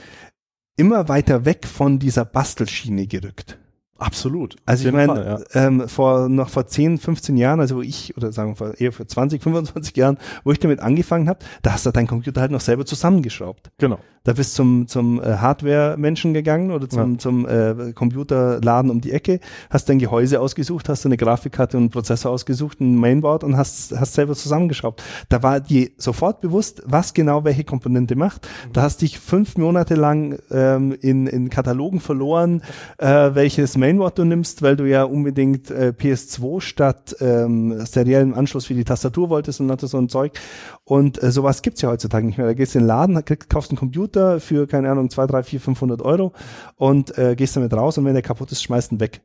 immer weiter weg von dieser Bastelschiene gerückt. Absolut. Also ich meine, ja. ähm, vor noch vor 10, 15 Jahren, also wo ich, oder sagen wir eher vor 20, 25 Jahren, wo ich damit angefangen habe, da hast du deinen Computer halt noch selber zusammengeschraubt. Genau. Da bist zum zum äh, Hardware-Menschen gegangen oder zum Ja. zum äh, Computerladen um die Ecke, hast dein Gehäuse ausgesucht, hast eine Grafikkarte und einen Prozessor ausgesucht, ein Mainboard und hast hast selber zusammengeschraubt. Da war dir sofort bewusst, was genau welche Komponente macht. Da hast dich fünf Monate lang ähm, in in Katalogen verloren, äh, welches Mainboard du nimmst, weil du ja unbedingt äh, PS2 statt ähm, seriellem Anschluss für die Tastatur wolltest und hatte so ein Zeug. Und äh, sowas gibt's ja heutzutage nicht mehr. Da gehst du in den Laden, kriegst, kaufst einen Computer für, keine Ahnung, zwei, drei, vier, 500 Euro und äh, gehst damit raus und wenn der kaputt ist, schmeißt ihn weg.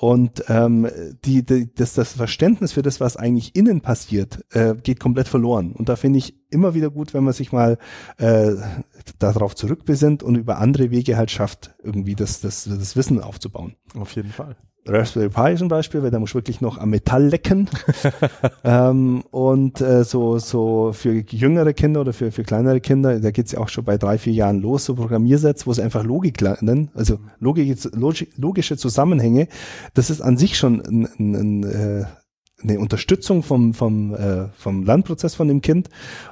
Und ähm, die, die, das, das Verständnis für das, was eigentlich innen passiert, äh, geht komplett verloren. Und da finde ich immer wieder gut, wenn man sich mal äh, darauf zurückbesinnt und über andere Wege halt schafft, irgendwie das, das, das Wissen aufzubauen. Auf jeden Fall. Raspberry Pi zum Beispiel, weil da muss wirklich noch am Metall lecken. ähm, und äh, so, so für jüngere Kinder oder für, für kleinere Kinder, da geht's ja auch schon bei drei, vier Jahren los, so Programmiersets, wo sie einfach Logik lernen, also logische, logi- logische Zusammenhänge. Das ist an sich schon ein, ein, ein, äh, eine Unterstützung vom, vom, äh, vom Lernprozess von dem Kind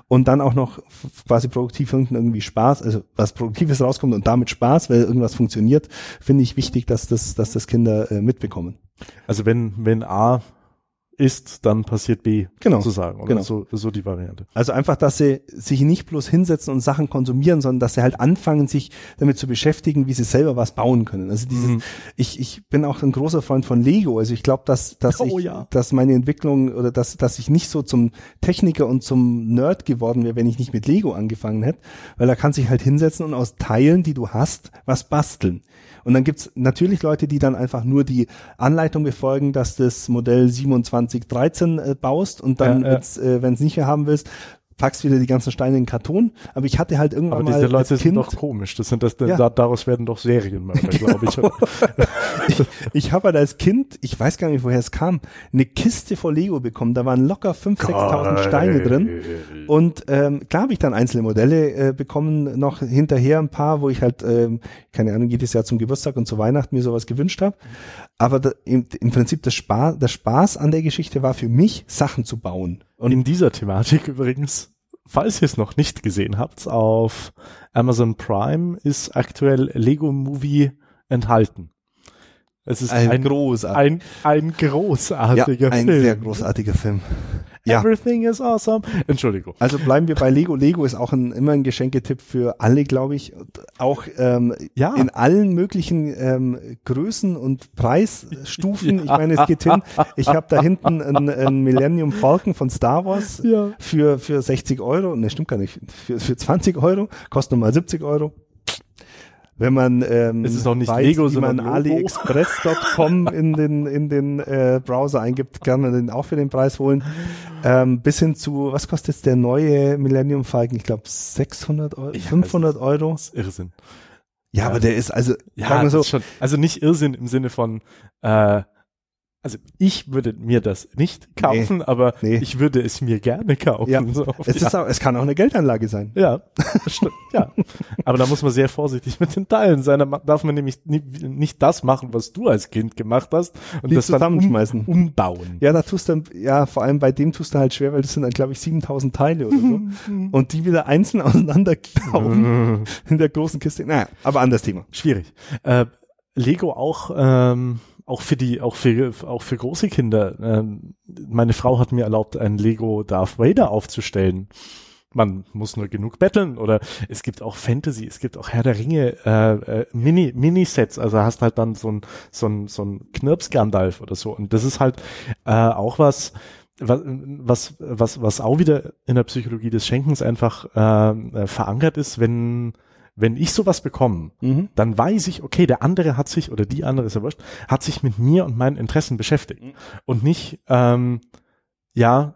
und dann auch noch quasi produktiv irgendwie Spaß, also was Produktives rauskommt und damit Spaß, weil irgendwas funktioniert, finde ich wichtig, dass das, dass das Kinder äh, mitbekommen. Also wenn, wenn A ist, dann passiert B Genau, sozusagen. Oder genau. so, so die Variante. Also einfach, dass sie sich nicht bloß hinsetzen und Sachen konsumieren, sondern dass sie halt anfangen, sich damit zu beschäftigen, wie sie selber was bauen können. Also dieses, Mhm. ich, ich bin auch ein großer Freund von Lego. Also ich glaube, dass, dass Oh ich, ja. dass meine Entwicklung oder dass, dass ich nicht so zum Techniker und zum Nerd geworden wäre, wenn ich nicht mit Lego angefangen hätte, weil er kann sich halt hinsetzen und aus Teilen, die du hast, was basteln. Und dann gibt's natürlich Leute, die dann einfach nur die Anleitung befolgen, dass das Modell 2713 äh, baust und dann, Ja, ja. äh, wenn es nicht mehr haben willst, packst wieder die ganzen Steine in den Karton. Aber ich hatte halt irgendwann Aber mal diese Leute als sind doch komisch. Das sind das, Ja. da, daraus werden doch Serienmörder, glaube ich. ich, ich habe halt als Kind, ich weiß gar nicht, woher es kam, eine Kiste voll Lego bekommen. Da waren locker 5.000, 6.000 Steine drin. Und ähm, klar habe ich dann einzelne Modelle äh, bekommen, noch hinterher ein paar, wo ich halt, ähm, keine Ahnung, jedes Jahr zum Geburtstag und zu Weihnachten mir sowas gewünscht habe. Aber da, im, im Prinzip das Spaß, der Spaß an der Geschichte war für mich, Sachen zu bauen. Und in dieser Thematik übrigens, falls ihr es noch nicht gesehen habt, auf Amazon Prime ist aktuell Lego Movie enthalten. Es ist Ein ein, großartiger, ein, ein großartiger ja, ein Film. sehr großartiger Film. Ja. Everything is awesome. Entschuldigung. Also bleiben wir bei Lego. Lego ist auch ein, immer ein Geschenketipp für alle, glaube ich. Auch ähm, Ja. in allen möglichen ähm, Größen und Preisstufen. Ich meine, es geht hin. Ich habe da hinten ein, ein Millennium Falcon von Star Wars Ja. für, für 60 Euro. Ne, stimmt gar nicht. Für, für 20 Euro. Kostet nochmal 70 Euro. Wenn man ähm, Es ist auch nicht weiß, Lego, wie man aliexpress.com in den in den äh, Browser eingibt, kann man den auch für den Preis holen. Ähm, bis hin zu, was kostet jetzt der neue Millennium Falcon? Ich glaube 600 Euro, Ja, 500 Euro. Das ist Irrsinn. Ja, Ja. aber der ist also, Ja, so, schon, also nicht Irrsinn im Sinne von, äh, also ich würde mir das nicht kaufen, aber nee. ich würde es mir gerne kaufen. Ja. So es ist auch, es kann auch eine Geldanlage sein. Ja, stimmt, ja. Aber da muss man sehr vorsichtig mit den Teilen sein. Da darf man nämlich nicht das machen, was du als Kind gemacht hast und Die das dann um, zusammenschmeißen. umbauen. Ja, da tust du, ja, vor allem bei dem tust du halt schwer, weil das sind dann, glaube ich, 7000 Teile oder so. Und die wieder einzeln auseinanderklauben in der großen Kiste. Naja, aber anderes Thema. Schwierig. Äh, Lego auch, ähm, auch für die, auch für, auch für große Kinder. Ähm, meine Frau hat mir erlaubt, ein Lego Darth Vader aufzustellen. Man muss nur genug betteln oder es gibt auch Fantasy, es gibt auch Herr der Ringe äh, äh, Mini Minisets, also hast halt dann so ein so ein so ein Knirps Gandalf oder so und das ist halt äh, auch was was was was auch wieder in der Psychologie des Schenkens einfach äh, äh, verankert ist, wenn wenn ich sowas bekomme, Mhm. dann weiß ich, okay, der andere hat sich, oder die andere ist ja wurscht, hat sich mit mir und meinen Interessen beschäftigt. Mhm. Und nicht, ähm, ja,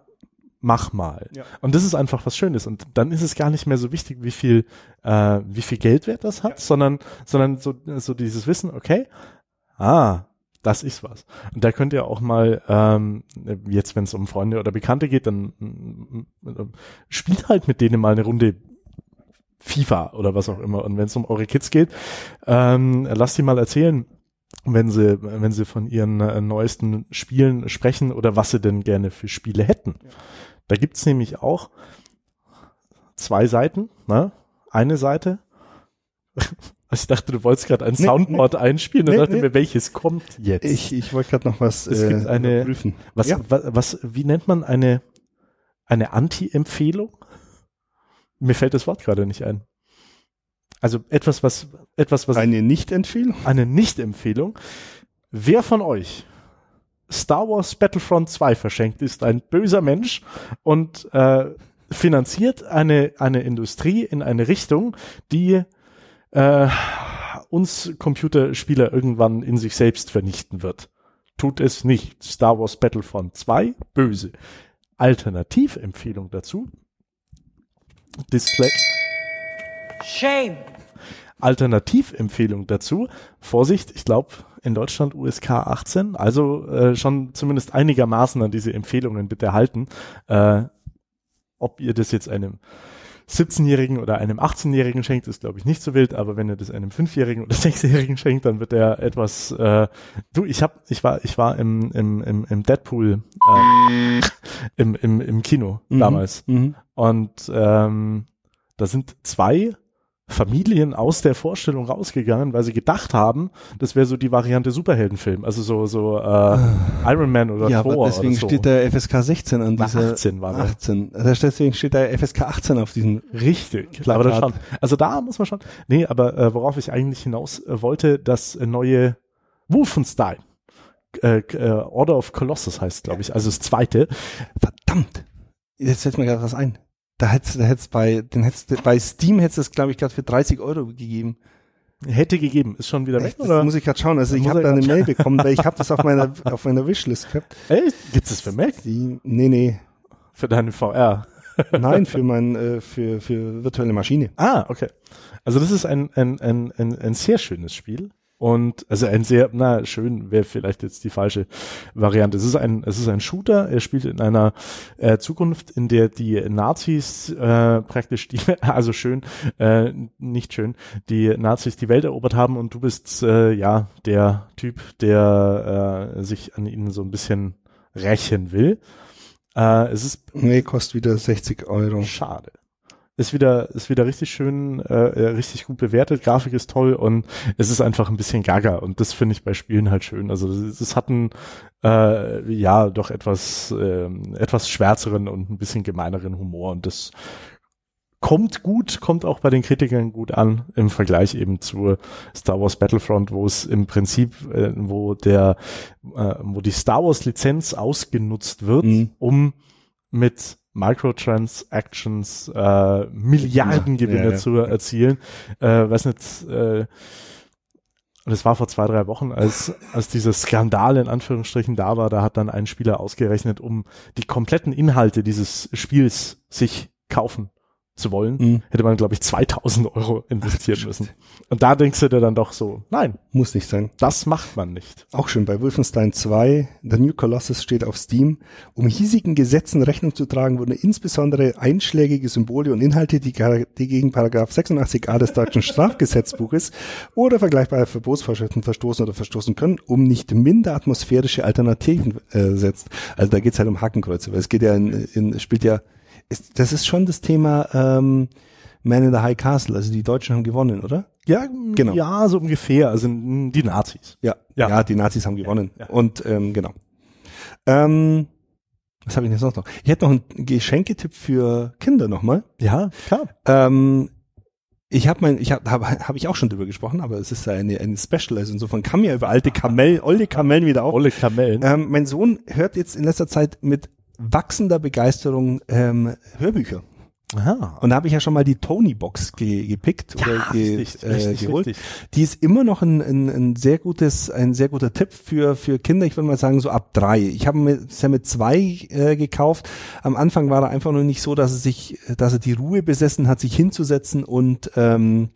mach mal. Ja. Und das ist einfach was Schönes. Und dann ist es gar nicht mehr so wichtig, wie viel, äh, wie viel Geldwert das hat, sondern, sondern so, so dieses Wissen, okay, ah, das ist was. Und da könnt ihr auch mal, ähm, jetzt wenn es um Freunde oder Bekannte geht, dann mm, mm, spielt halt mit denen mal eine Runde FIFA oder was auch immer. Und wenn es um eure Kids geht, ähm, lasst sie mal erzählen, wenn sie, wenn sie von ihren äh, neuesten Spielen sprechen oder was sie denn gerne für Spiele hätten. Da gibt's nämlich auch zwei Seiten, ne? Eine Seite. Also ich dachte, du wolltest gerade ein Nee, Soundboard einspielen und Nee, dachte nee. mir, welches kommt jetzt? Ich, ich wollte gerade noch was Es gibt eine- prüfen. Was, Ja. was, was, wie nennt man eine, eine Anti-Empfehlung? Mir fällt das Wort gerade nicht ein. Also etwas, was, etwas, was, Eine Nicht-Empfehlung? eine Nicht-Empfehlung. Wer von euch Star Wars Battlefront 2 verschenkt, ist ein böser Mensch und äh, finanziert eine, eine Industrie in eine Richtung, die äh, uns Computerspieler irgendwann in sich selbst vernichten wird. Tut es nicht. Star Wars Battlefront 2, böse. Alternativempfehlung dazu. Display. Shame. Alternativempfehlung dazu. Vorsicht, ich glaube in Deutschland USK 18, also äh, schon zumindest einigermaßen an diese Empfehlungen bitte halten. Äh, ob ihr das jetzt einem 17-Jährigen oder einem 18-Jährigen schenkt, ist glaube ich nicht so wild, aber wenn ihr das einem 5-Jährigen oder 6-Jährigen schenkt, dann wird er etwas äh, du, ich hab ich war ich war im im im, im Deadpool äh, im, im im Kino Mhm. damals Mhm. und ähm, da sind zwei Familien aus der Vorstellung rausgegangen, weil sie gedacht haben, das wäre so die Variante Superheldenfilm, also so so äh, Iron Man oder Ja, Thor aber deswegen oder so. steht da FSK 16 an dieser 18 war da. 18. Da steht- Deswegen steht da FSK 18 auf diesem. Richtig, Plakat. aber das schon. Also da muss man schon. Nee, aber äh, worauf ich eigentlich hinaus äh, wollte, das äh, neue Wolfenstein. Äh, äh, Order of Colossus heißt, glaube ich, also das zweite. Verdammt! Jetzt fällt mir gerade was ein. Da hättest da hättest bei, den hättest du- bei Steam hättest du es, glaube ich, gerade für 30 Euro gegeben. Hätte gegeben, ist schon wieder weg, Echt? Das oder? muss ich gerade schauen. Also ich habe da eine Mail bekommen, weil ich habe das auf meiner auf meiner Wishlist gehabt. Echt? Gibt's das für Mac? Die, nee, nee. Für deine VR? Nein, für mein, äh, für, für virtuelle Maschine. Ah, okay. Also das ist ein, ein, ein, ein, ein sehr schönes Spiel. Und also ein sehr, na schön wäre vielleicht jetzt die falsche Variante. Es ist ein, es ist ein Shooter. Er spielt in einer äh, Zukunft, in der die Nazis äh, praktisch die, also schön, äh, nicht schön, die Nazis die Welt erobert haben und du bist äh, ja der Typ, der äh, sich an ihnen so ein bisschen rächen will. Äh, es ist Nee, kostet wieder 60 Euro. Schade. Ist wieder, ist wieder richtig schön, äh, äh, richtig gut bewertet, Grafik ist toll und es ist einfach ein bisschen gaga und das finde ich bei Spielen halt schön. Also es, es hat einen, äh, ja, doch etwas, äh, etwas schwärzeren und ein bisschen gemeineren Humor und das kommt gut, kommt auch bei den Kritikern gut an im Vergleich eben zu Star Wars Battlefront, wo es im Prinzip, äh, wo der, äh, wo die Star Wars Lizenz ausgenutzt wird, Mhm. um mit Microtransactions äh, Milliardengewinne Ja, ja, zu erzielen. Äh, weiß nicht, äh, das war vor zwei, drei Wochen, als, als dieser Skandal in Anführungsstrichen da war, da hat dann ein Spieler ausgerechnet, um die kompletten Inhalte dieses Spiels sich kaufen zu wollen, Mhm. hätte man, glaube ich, 2000 Euro investieren müssen. Und da denkst du dir dann doch so, nein, Muss nicht sein. das macht man nicht. Auch schön, bei Wolfenstein 2, The New Colossus steht auf Steam. Um hiesigen Gesetzen Rechnung zu tragen, wurden insbesondere einschlägige Symbole und Inhalte, die, die gegen Paragraph 86a des deutschen Strafgesetzbuches oder vergleichbare Verbotsvorschriften verstoßen oder verstoßen können, um nicht minder atmosphärische Alternativen äh, setzt. Also da geht's halt um Hakenkreuze, weil es geht ja in, in es spielt ja, ist, das ist schon das Thema ähm, Man in the High Castle. Also die Deutschen haben gewonnen, oder? Ja, Genau. Ja, so ungefähr. Also die Nazis. Ja, Ja. ja. die Nazis haben gewonnen. Ja. Und ähm, genau. Ähm, was habe ich jetzt noch? Ich hätte noch einen Geschenketipp für Kinder nochmal. Ja, klar. Ähm, ich habe mein, ich habe hab, hab ich auch schon drüber gesprochen, aber es ist eine, eine Special, also insofern kann mir über alte Kamellen, alte Kamellen wieder auf. Olle Kamellen. Ähm, mein Sohn hört jetzt in letzter Zeit mit wachsender Begeisterung ähm, Hörbücher. Aha. Und da habe ich ja schon mal die Tony-Box ge, gepickt oder ge, richtig, äh, richtig, geholt. richtig. Die ist immer noch ein, ein, ein sehr gutes, ein sehr guter Tipp für für Kinder. Ich würde mal sagen so ab drei. Ich habe mir bisher mit zwei äh, gekauft. Am Anfang war er einfach nur nicht so, dass er sich, dass er die Ruhe besessen hat, sich hinzusetzen und ähm,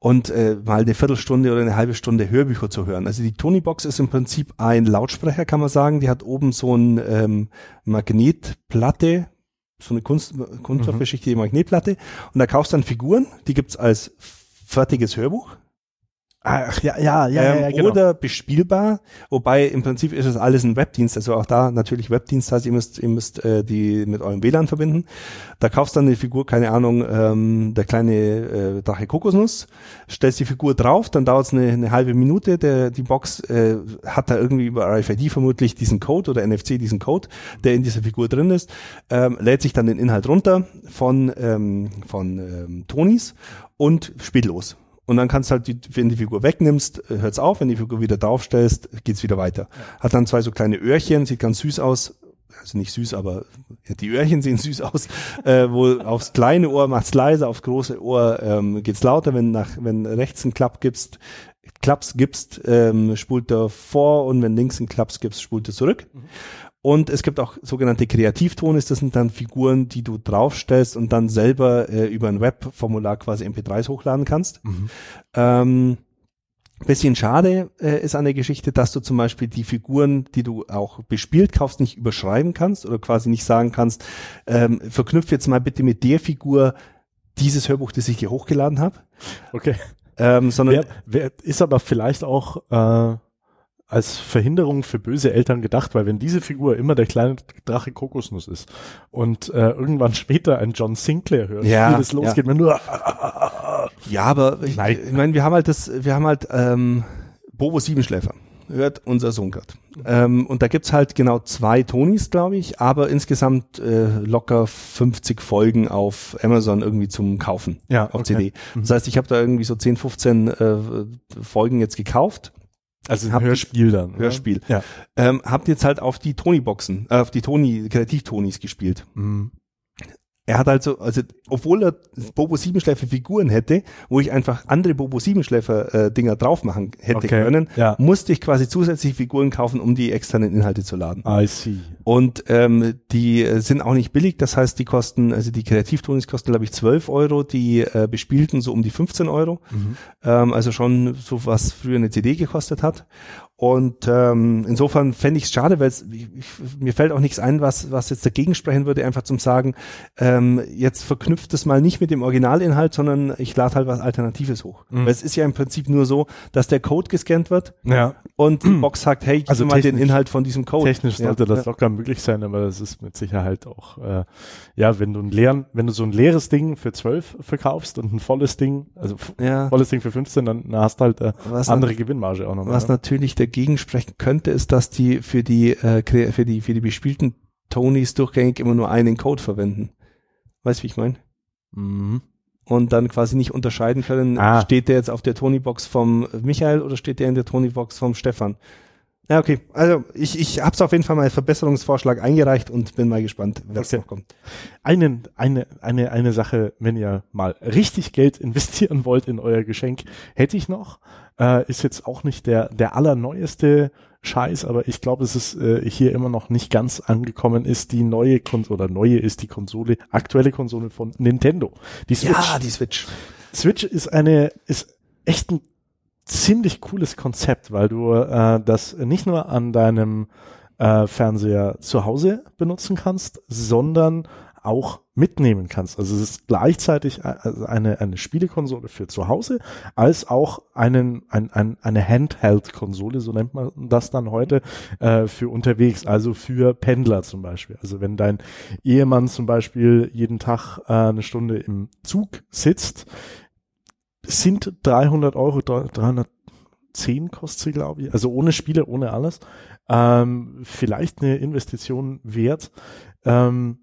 und äh, mal eine Viertelstunde oder eine halbe Stunde Hörbücher zu hören. Also die Tony-Box ist im Prinzip ein Lautsprecher, kann man sagen. Die hat oben so ein ähm, Magnetplatte, so eine Kunst, kunststoffbeschichtete Magnetplatte. Und da kaufst du dann Figuren, die gibt's als fertiges Hörbuch. Ach ja, ja, ja, ähm, ja, ja genau. Oder bespielbar, wobei im Prinzip ist es alles ein Webdienst, also auch da natürlich Webdienst heißt, ihr müsst, ihr müsst äh, die mit eurem WLAN verbinden. Da kaufst dann eine Figur, keine Ahnung, ähm, der kleine äh, Drache Kokosnuss, stellst die Figur drauf, dann dauert es eine, eine halbe Minute, der, die Box äh, hat da irgendwie über RFID vermutlich diesen Code oder NFC diesen Code, der in dieser Figur drin ist, ähm, lädt sich dann den Inhalt runter von, ähm, von ähm, Tonis und spielt los. Und dann kannst halt, die, wenn die Figur wegnimmst, äh, hört's auf, wenn die Figur wieder draufstellst, geht's wieder weiter. Hat dann zwei so kleine Öhrchen, sieht ganz süß aus. Also nicht süß, aber ja, die Öhrchen sehen süß aus. Äh, wo aufs kleine Ohr macht's leiser, aufs große Ohr ähm, geht's lauter. Wenn nach, wenn rechts einen Klapp gibst, Klaps gibst, ähm, spult er vor und wenn links einen Klaps gibst, spult er zurück. Und es gibt auch sogenannte Kreativtones, das sind dann Figuren, die du draufstellst und dann selber äh, über ein Webformular quasi MP3s hochladen kannst. Ähm, bisschen schade äh, ist an der Geschichte, dass du zum Beispiel die Figuren, die du auch bespielt kaufst, nicht überschreiben kannst oder quasi nicht sagen kannst, ähm, verknüpf jetzt mal bitte mit der Figur dieses Hörbuch, das ich dir hochgeladen habe. Okay. Ähm, sondern Wer, wer ist aber vielleicht auch äh, als Verhinderung für böse Eltern gedacht, weil wenn diese Figur immer der kleine Drache Kokosnuss ist und äh, irgendwann später ein John Sinclair hört, Ja, wie das losgeht, man nur Ja, aber ich, ich meine, wir haben halt das, wir haben halt ähm, Bobo Siebenschläfer. Hört unser Sohn grad. Ähm, und da gibt's halt genau zwei Tonis, glaube ich, aber insgesamt äh, locker 50 Folgen auf Amazon irgendwie zum Kaufen Ja, auf okay. CD. Das heißt, ich habe da irgendwie so 10, 15 äh, Folgen jetzt gekauft. Also ein Hörspiel dann. Hörspiel. Ja. Ähm, habt jetzt halt auf die Tony-Boxen, äh, auf die Tony, Kreativ-Tonis gespielt. Mhm. Er hat also, also obwohl er Bobo Siebenschläfer Figuren hätte, wo ich einfach andere Bobo Siebenschläfer äh, Dinger drauf machen hätte Okay, können, ja. musste ich quasi zusätzliche Figuren kaufen, um die externen Inhalte zu laden. I see. Und ähm, die äh, sind auch nicht billig, das heißt, die kosten, also die Kreativtonis kosten, glaube ich, 12 Euro, die äh, bespielten so um die 15 Euro. Ähm, also schon so was früher eine CD gekostet hat. Und ähm, insofern fände ich es schade, weil mir fällt auch nichts ein, was, was jetzt dagegen sprechen würde, einfach zum sagen, ähm, jetzt verknüpft es mal nicht mit dem Originalinhalt, sondern ich lade halt was Alternatives hoch. Mhm. Weil es ist ja im Prinzip nur so, dass der Code gescannt wird Ja. und die Box sagt, hey, gib Also mal den Inhalt von diesem Code. Technisch Ja, sollte das ja. locker möglich sein, aber es ist mit Sicherheit auch, äh, ja, wenn du ein leeren, wenn du so ein leeres Ding für 12 verkaufst und ein volles Ding, also Ja. volles Ding für 15, dann hast du halt äh, Was andere Gewinnmarge auch nochmal. Was natürlich dagegen sprechen könnte, ist, dass die für die äh, für die für die bespielten Tonys durchgängig immer nur einen Code verwenden. Weißt du, wie ich meine? Mhm. Und dann quasi nicht unterscheiden können, Ah. steht der jetzt auf der Tony-Box vom Michael oder steht der in der Tony-Box vom Stefan. Ja, okay. Also ich, ich habe es auf jeden Fall mal als Verbesserungsvorschlag eingereicht und bin mal gespannt, was Okay. noch kommt. Einen, eine, eine, eine Sache, wenn ihr mal richtig Geld investieren wollt in euer Geschenk, hätte ich noch. Äh, ist jetzt auch nicht der, der allerneueste Scheiß, aber ich glaube, es ist äh, hier immer noch nicht ganz angekommen, ist die neue Konsole, oder neue ist die Konsole, aktuelle Konsole von Nintendo. Die Switch. die Switch. Switch ist eine, ist echt ein ziemlich cooles Konzept, weil du äh, das nicht nur an deinem äh, Fernseher zu Hause benutzen kannst, sondern auch mitnehmen kannst. Also es ist gleichzeitig a- also eine, eine Spielekonsole für zu Hause, als auch einen, ein, ein, eine Handheld-Konsole, so nennt man das dann heute, äh, für unterwegs, also für Pendler zum Beispiel. Also wenn dein Ehemann zum Beispiel jeden Tag äh, eine Stunde im Zug sitzt, sind 300 Euro, 310 kostet sie, glaube ich, also ohne Spiele, ohne alles, ähm, vielleicht eine Investition wert. Ähm,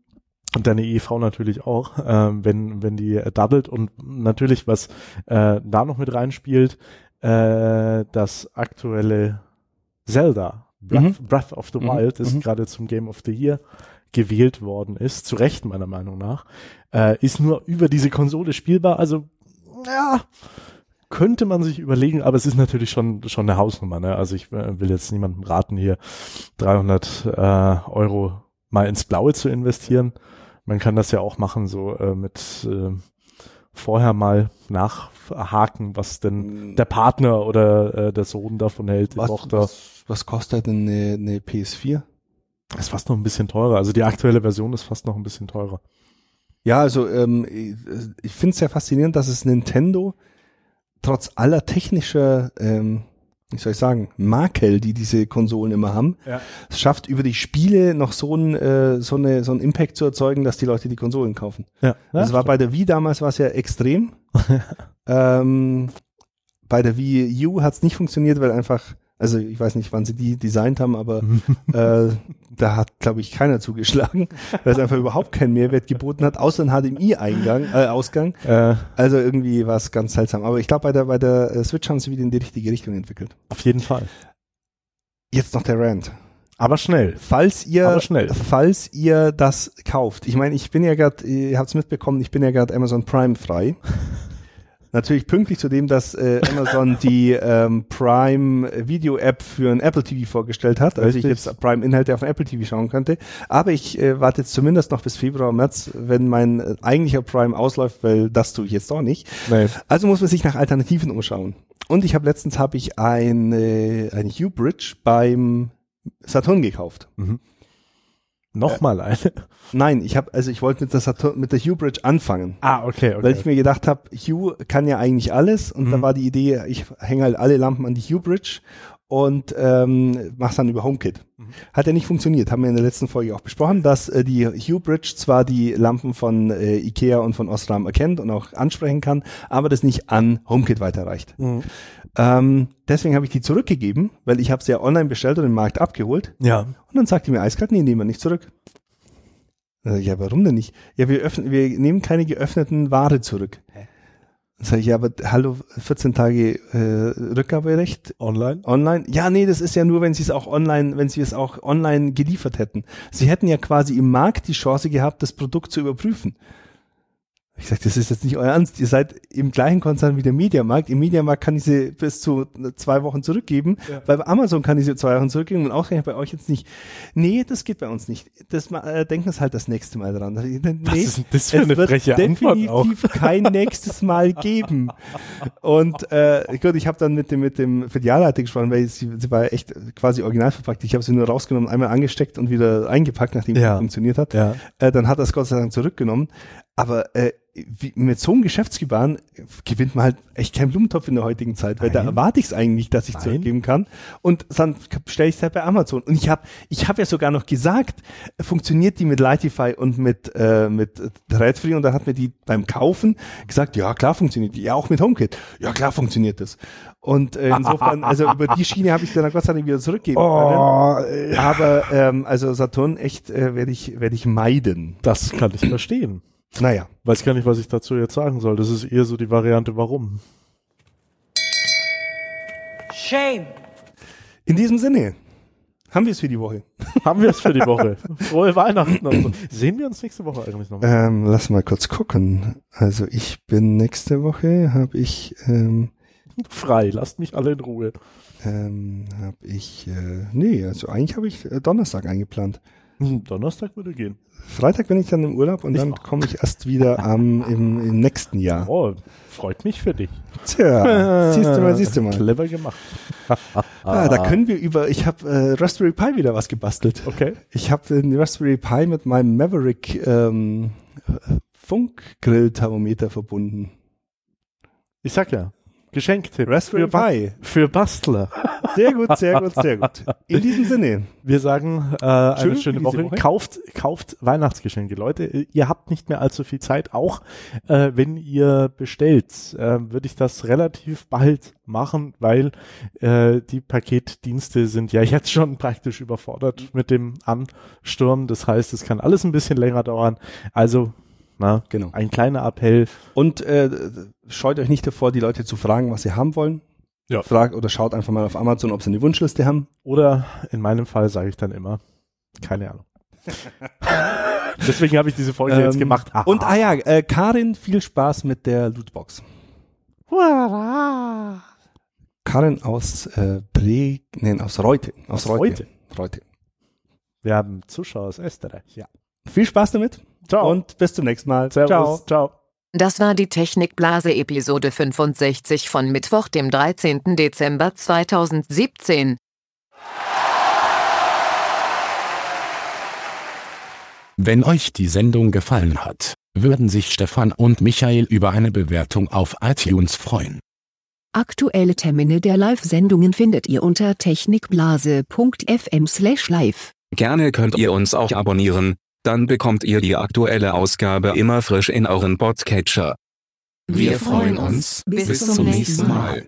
und deine Ehefrau natürlich auch, ähm, wenn, wenn die doubled und natürlich, was äh, da noch mit reinspielt, äh, das aktuelle Zelda, Breath, Breath of the Mhm, Wild, ist mhm. gerade zum Game of the Year gewählt worden ist, zu Recht meiner Meinung nach, äh, ist nur über diese Konsole spielbar, also ja, könnte man sich überlegen, aber es ist natürlich schon schon eine Hausnummer. Ne? Also ich äh, will jetzt niemandem raten, hier 300 äh, Euro mal ins Blaue zu investieren. Man kann das ja auch machen, so äh, mit äh, vorher mal nachhaken, was denn der Partner oder äh, der Sohn davon hält, die Was, Tochter. was, was kostet denn eine, eine PS4? Das ist fast noch ein bisschen teurer. Also die aktuelle Version ist fast noch ein bisschen teurer. Ja, also ähm, ich, ich finde es sehr faszinierend, dass es Nintendo trotz aller technischer, ähm, wie soll ich sagen, Makel, die diese Konsolen immer haben, Ja. es schafft über die Spiele noch so ein äh, so eine so ein Impact zu erzeugen, dass die Leute die Konsolen kaufen. Ja, Das war bei der Wii damals war es ja extrem. ähm, bei der Wii U hat es nicht funktioniert, weil einfach, also ich weiß nicht, wann sie die designt haben, aber äh, da hat, glaube ich, keiner zugeschlagen, weil es einfach überhaupt keinen Mehrwert geboten hat, außer ein HDMI-Eingang, äh, Ausgang. äh, Also irgendwie war es ganz seltsam. Aber ich glaube, bei der, bei der äh, Switch haben sie wieder in die richtige Richtung entwickelt. auf jeden Fall. Jetzt noch der Rant. Aber schnell. Falls ihr, Aber schnell. falls ihr das kauft, ich meine, ich bin ja gerade, ihr habt es mitbekommen, ich bin ja gerade Amazon Prime frei. Natürlich pünktlich zu dem, dass äh, Amazon die ähm, Prime Video App für ein Apple TV vorgestellt hat, also ich jetzt Prime Inhalte auf dem Apple TV schauen könnte. Aber ich äh, warte jetzt zumindest noch bis Februar, März, wenn mein äh, eigentlicher Prime ausläuft, weil das tue ich jetzt doch nicht. Nee. Also muss man sich nach Alternativen umschauen. Und ich habe letztens habe ich eine eine Hue Bridge beim Saturn gekauft. Nochmal eine. Nein, ich habe also ich wollte mit der Saturn, mit der Hue Bridge anfangen, Ah, okay, okay. weil ich mir gedacht habe, Hue kann ja eigentlich alles und da Mhm. war die Idee, ich hänge halt alle Lampen an die Hue Bridge und ähm, mach's dann über HomeKit. Mhm. Hat ja nicht funktioniert, haben wir in der letzten Folge auch besprochen, dass äh, die Hue Bridge zwar die Lampen von äh, Ikea und von Osram erkennt und auch ansprechen kann, aber das nicht an HomeKit weiterreicht. Mhm. Ähm, deswegen habe ich die zurückgegeben, weil ich habe sie ja online bestellt und im Markt abgeholt. Ja. Und dann sagt die mir eiskalt, nee, nehmen wir nicht zurück. Ich, ja, warum denn nicht? Ja, wir, öffnen, wir nehmen keine geöffneten Ware zurück. Dann sage ich, ja, aber hallo, 14 Tage äh, Rückgaberecht Online. online. Ja, nee, das ist ja nur, wenn sie es auch online, wenn sie es auch online geliefert hätten. Sie hätten ja quasi im Markt die Chance gehabt, das Produkt zu überprüfen. Ich sage, das ist jetzt nicht euer Ernst. Ihr seid im gleichen Konzern wie der Mediamarkt. Im Mediamarkt kann ich sie bis zu zwei Wochen zurückgeben. Ja. Bei Amazon kann ich sie zwei Wochen zurückgeben und ausgerechnet bei euch jetzt nicht. Nee, das geht bei uns nicht. Das äh, denken es halt das nächste Mal dran. Nee, Was ist denn das für eine wird freche Antwort definitiv auch? kein nächstes Mal geben. Und äh, gut, ich habe dann mit dem mit dem Filialleiter gesprochen, weil sie, sie war echt quasi original verpackt. Ich habe sie nur rausgenommen, einmal angesteckt und wieder eingepackt, nachdem Ja. es funktioniert hat. Ja. Äh, dann hat er es Gott sei Dank zurückgenommen. Aber äh, wie, mit so einem Geschäftsgebaren gewinnt man halt echt keinen Blumentopf in der heutigen Zeit, weil da Nein. erwarte ich es eigentlich nicht, dass ich Nein. zurückgeben kann. Und dann stelle ich es halt bei Amazon. Und ich habe ich hab ja sogar noch gesagt, funktioniert die mit Lightify und mit, äh, mit Threadfree und dann hat mir die beim Kaufen gesagt, ja klar funktioniert die, ja auch mit HomeKit, ja klar funktioniert das. Und äh, insofern, also über die Schiene habe ich dann Gott sei Dank wieder zurückgeben Oh, können. Aber ähm, also Saturn echt äh, werde ich, werde ich meiden. das kann ich verstehen. Naja. Weiß gar nicht, was ich dazu jetzt sagen soll. Das ist eher so die Variante, warum. Shame. In diesem Sinne haben wir es für die Woche. Haben wir es für die Woche. Frohe Weihnachten. und so. Sehen wir uns nächste Woche eigentlich noch? Ähm, lass mal kurz gucken. Also ich bin nächste Woche, habe ich, ähm, Frei. Lasst mich alle in Ruhe. ähm, habe ich, äh, nee, also eigentlich habe ich äh, Donnerstag eingeplant. Donnerstag würde gehen. Freitag bin ich dann im Urlaub und Ich dann komme ich erst wieder am im, im nächsten Jahr. Oh, freut mich für dich. Tja, siehst du mal, siehst du mal. Clever gemacht. Ah, da können wir über, ich habe äh, Raspberry Pi wieder was gebastelt. Okay. Ich habe den Raspberry Pi mit meinem Maverick ähm, Funkgrill-Thermometer verbunden. Ich sag ja. Geschenktipp. Raspberry Pi. für Bastler. Sehr gut, sehr gut, sehr gut. In diesem Sinne. Wir sagen äh, eine Schön schöne für Woche. Woche. Kauft, kauft Weihnachtsgeschenke, Leute. Ihr habt nicht mehr allzu viel Zeit. Auch äh, wenn ihr bestellt, äh, würde ich das relativ bald machen, weil äh, die Paketdienste sind ja jetzt schon praktisch überfordert mit dem Ansturm. Das heißt, es kann alles ein bisschen länger dauern. Also, na, Genau. ein kleiner Appell. Und äh, scheut euch nicht davor, die Leute zu fragen, was sie haben wollen. Ja. Fragt oder schaut einfach mal auf Amazon, ob sie eine Wunschliste haben. Oder in meinem Fall sage ich dann immer, keine Ahnung. Deswegen habe ich diese Folge jetzt Ähm, gemacht. Haha. Und ah ja, äh, Karin, viel Spaß mit der Lootbox. Hurra! Karin aus äh, Bre, nein, aus Reute. Aus, Aus Reute. Reute. Wir haben Zuschauer aus Österreich. Ja. Viel Spaß damit Ciao. und bis zum nächsten Mal. Servus. Ciao. Das war die Technikblase Episode 65 von Mittwoch, dem 13. Dezember 2017. Wenn euch die Sendung gefallen hat, würden sich Stefan und Michael über eine Bewertung auf iTunes freuen. Aktuelle Termine der Live-Sendungen findet ihr unter technikblase.fm/live. Gerne könnt ihr uns auch abonnieren, dann bekommt ihr die aktuelle Ausgabe immer frisch in euren Podcatcher. Wir freuen uns. Bis Bis zum nächsten. Mal.